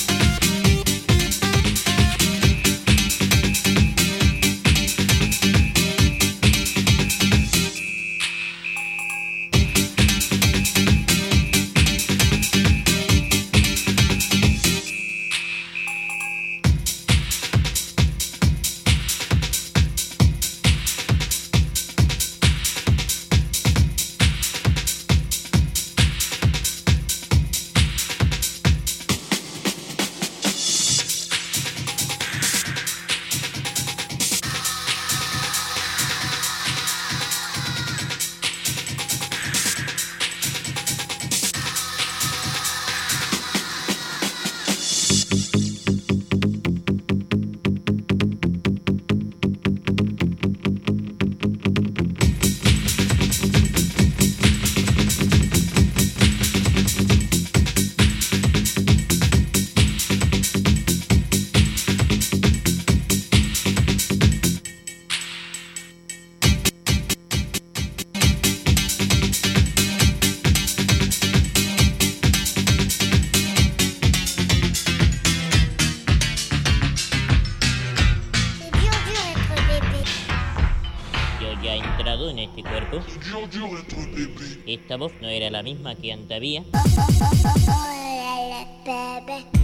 Esta voz no era la misma que antes había. [LAUGHS]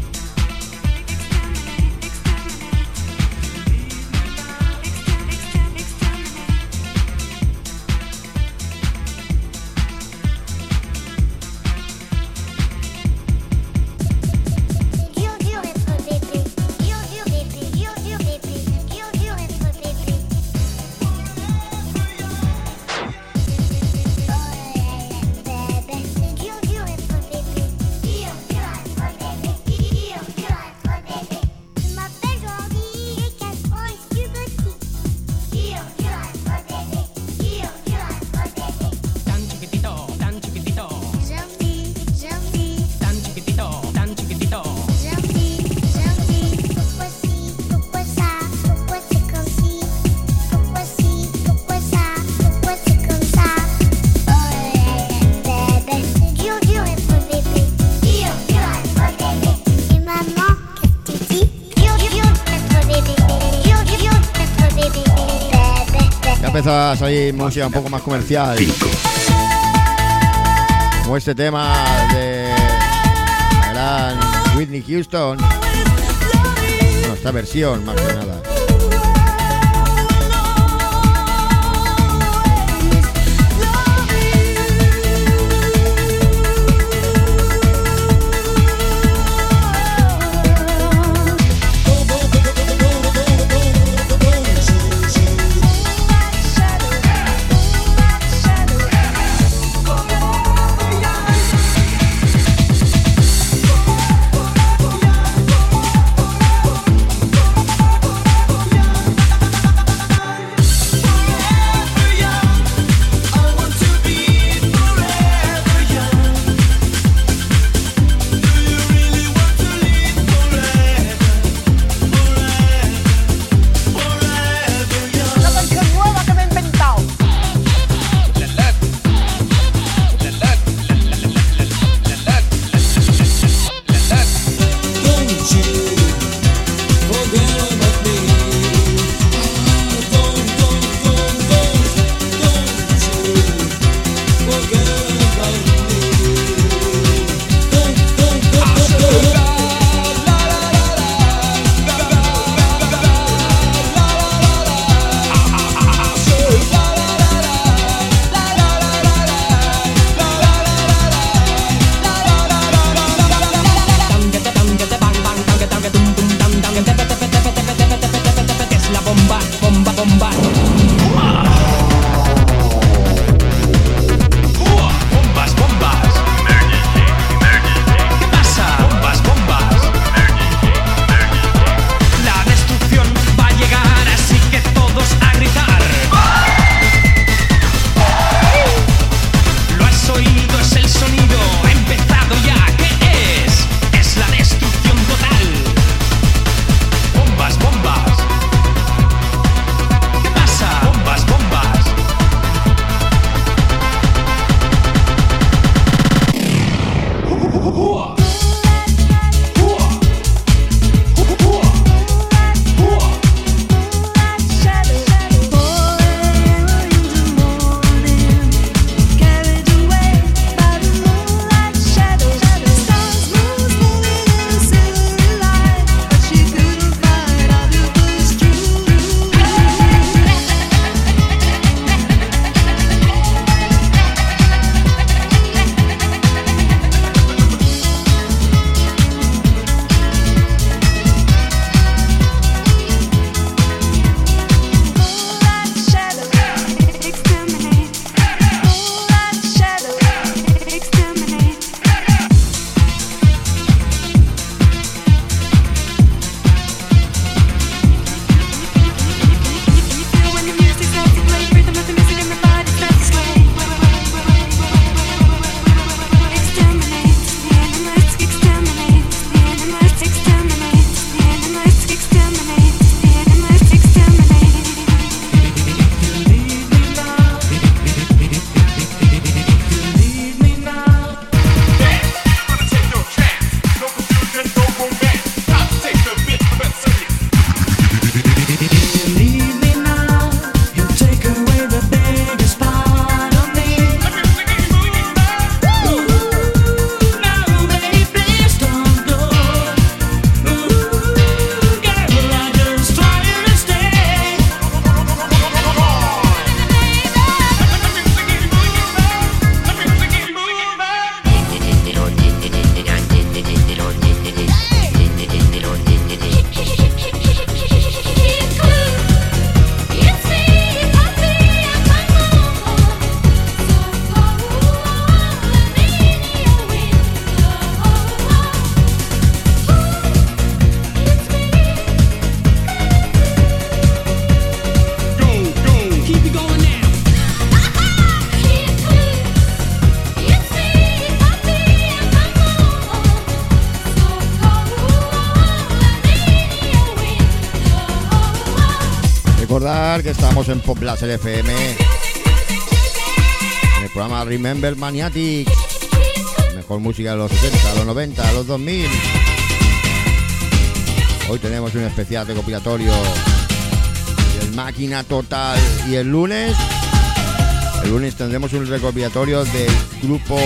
Ya empezó a salir música un poco más comercial. Como este tema de la gran Whitney Houston. Bueno, esta versión más que nada. Estamos en Pop Blast FM. En el programa Remember Maniatic. Mejor música de los 70, los 90, los 2000. Hoy tenemos un especial recopilatorio del Máquina Total. Y el lunes, el lunes tendremos un recopilatorio del grupo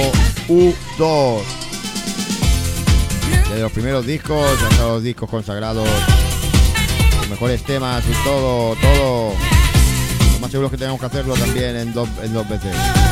U2. De los primeros discos hasta los discos consagrados los mejores temas y todo, todo. Seguro que tenemos que hacerlo también en dos, en dos veces.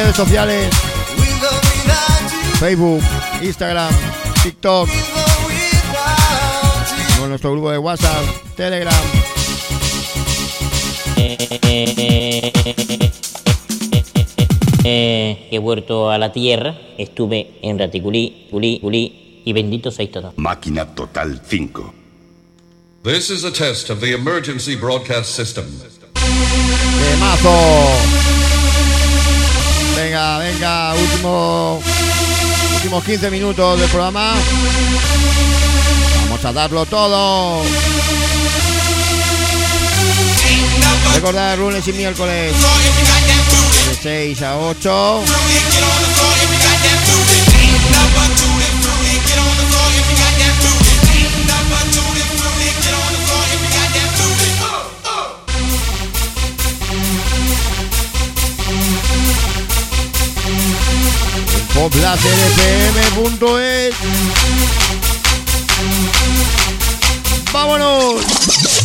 Redes sociales. Facebook, Instagram, TikTok, con nuestro grupo de WhatsApp, Telegram. Eh, he vuelto a la tierra, estuve en Raticulí, Culí, Culí y bendito seis todos. Máquina Total 5. This is a test of the emergency broadcast system. ¡Temazo! Venga, venga, último, últimos 15 minutos del programa. Vamos a darlo todo. Recordar lunes y miércoles de 6 a 8. poblacerfm.es ¡Vámonos!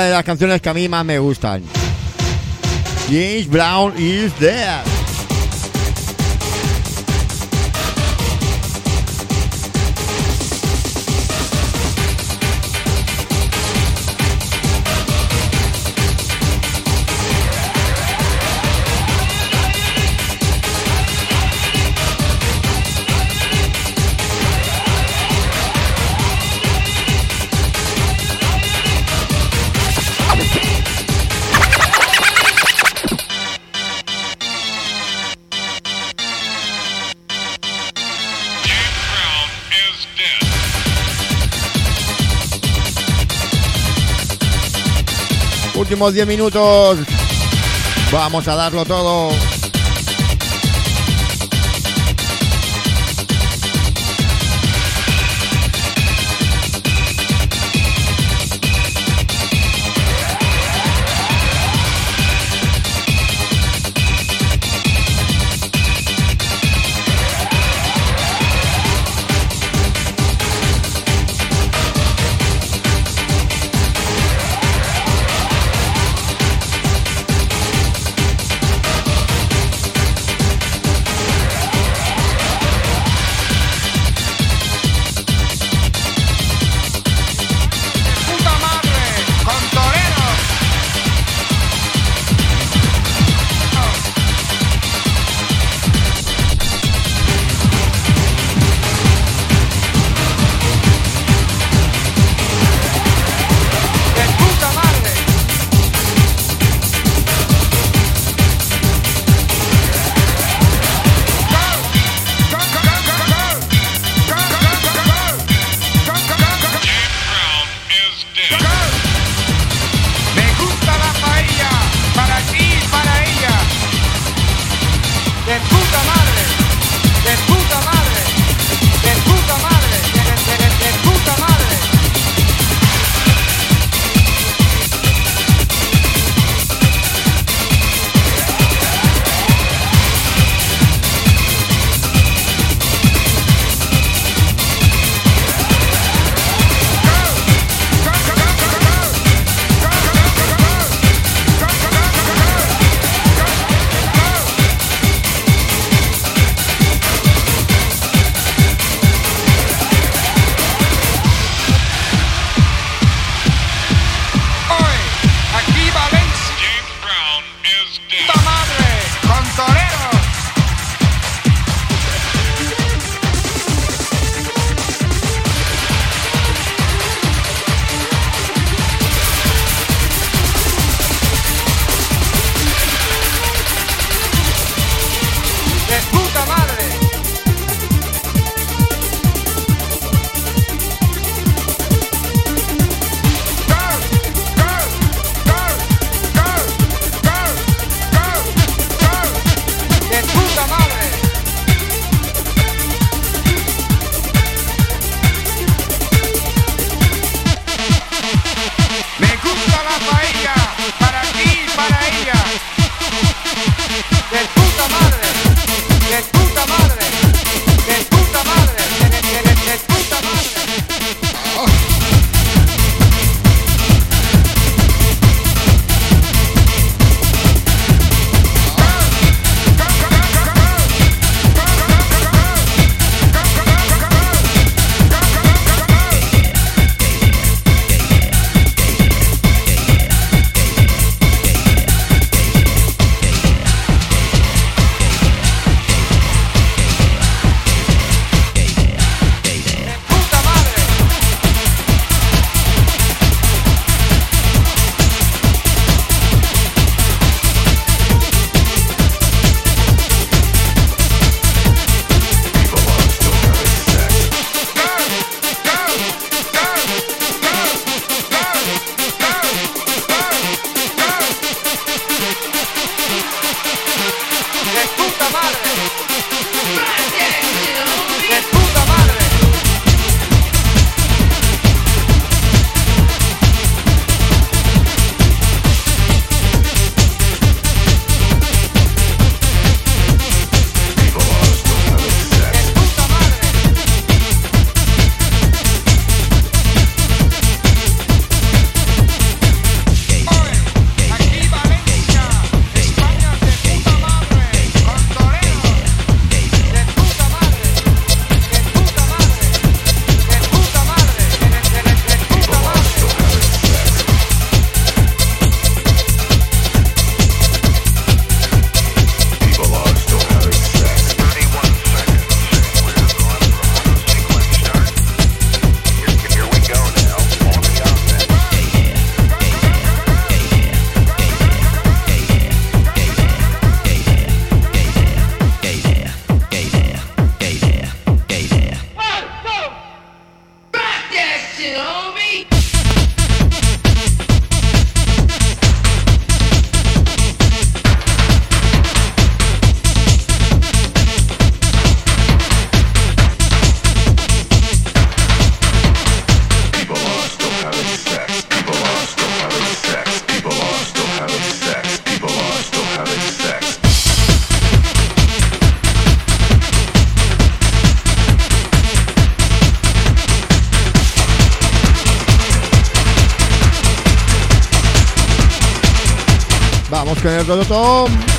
De las canciones que a mí más me gustan. James Brown is there. Últimos 10 minutos. Vamos a darlo todo. Vamos con el Tom.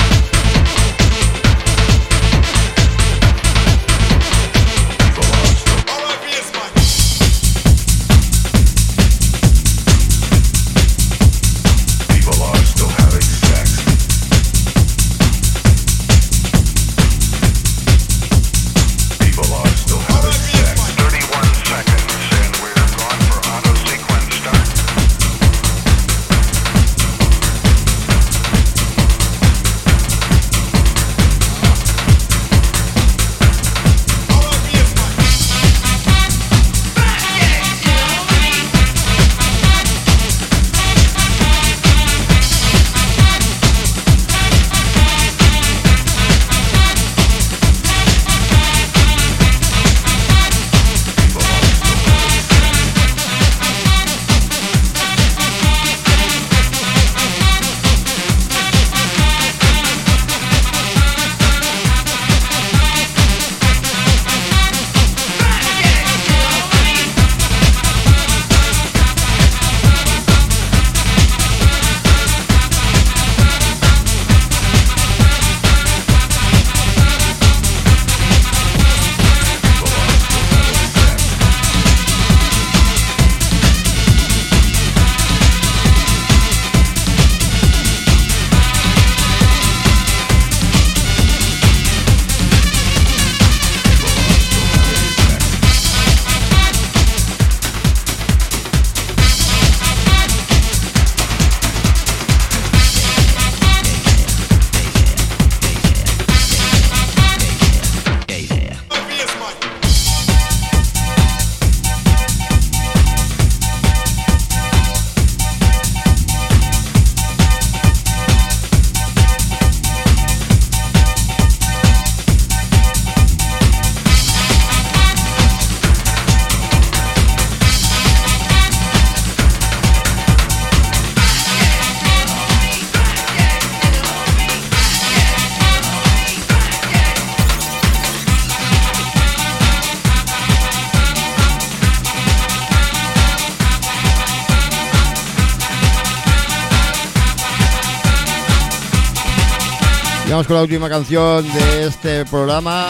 Con la última canción de este programa.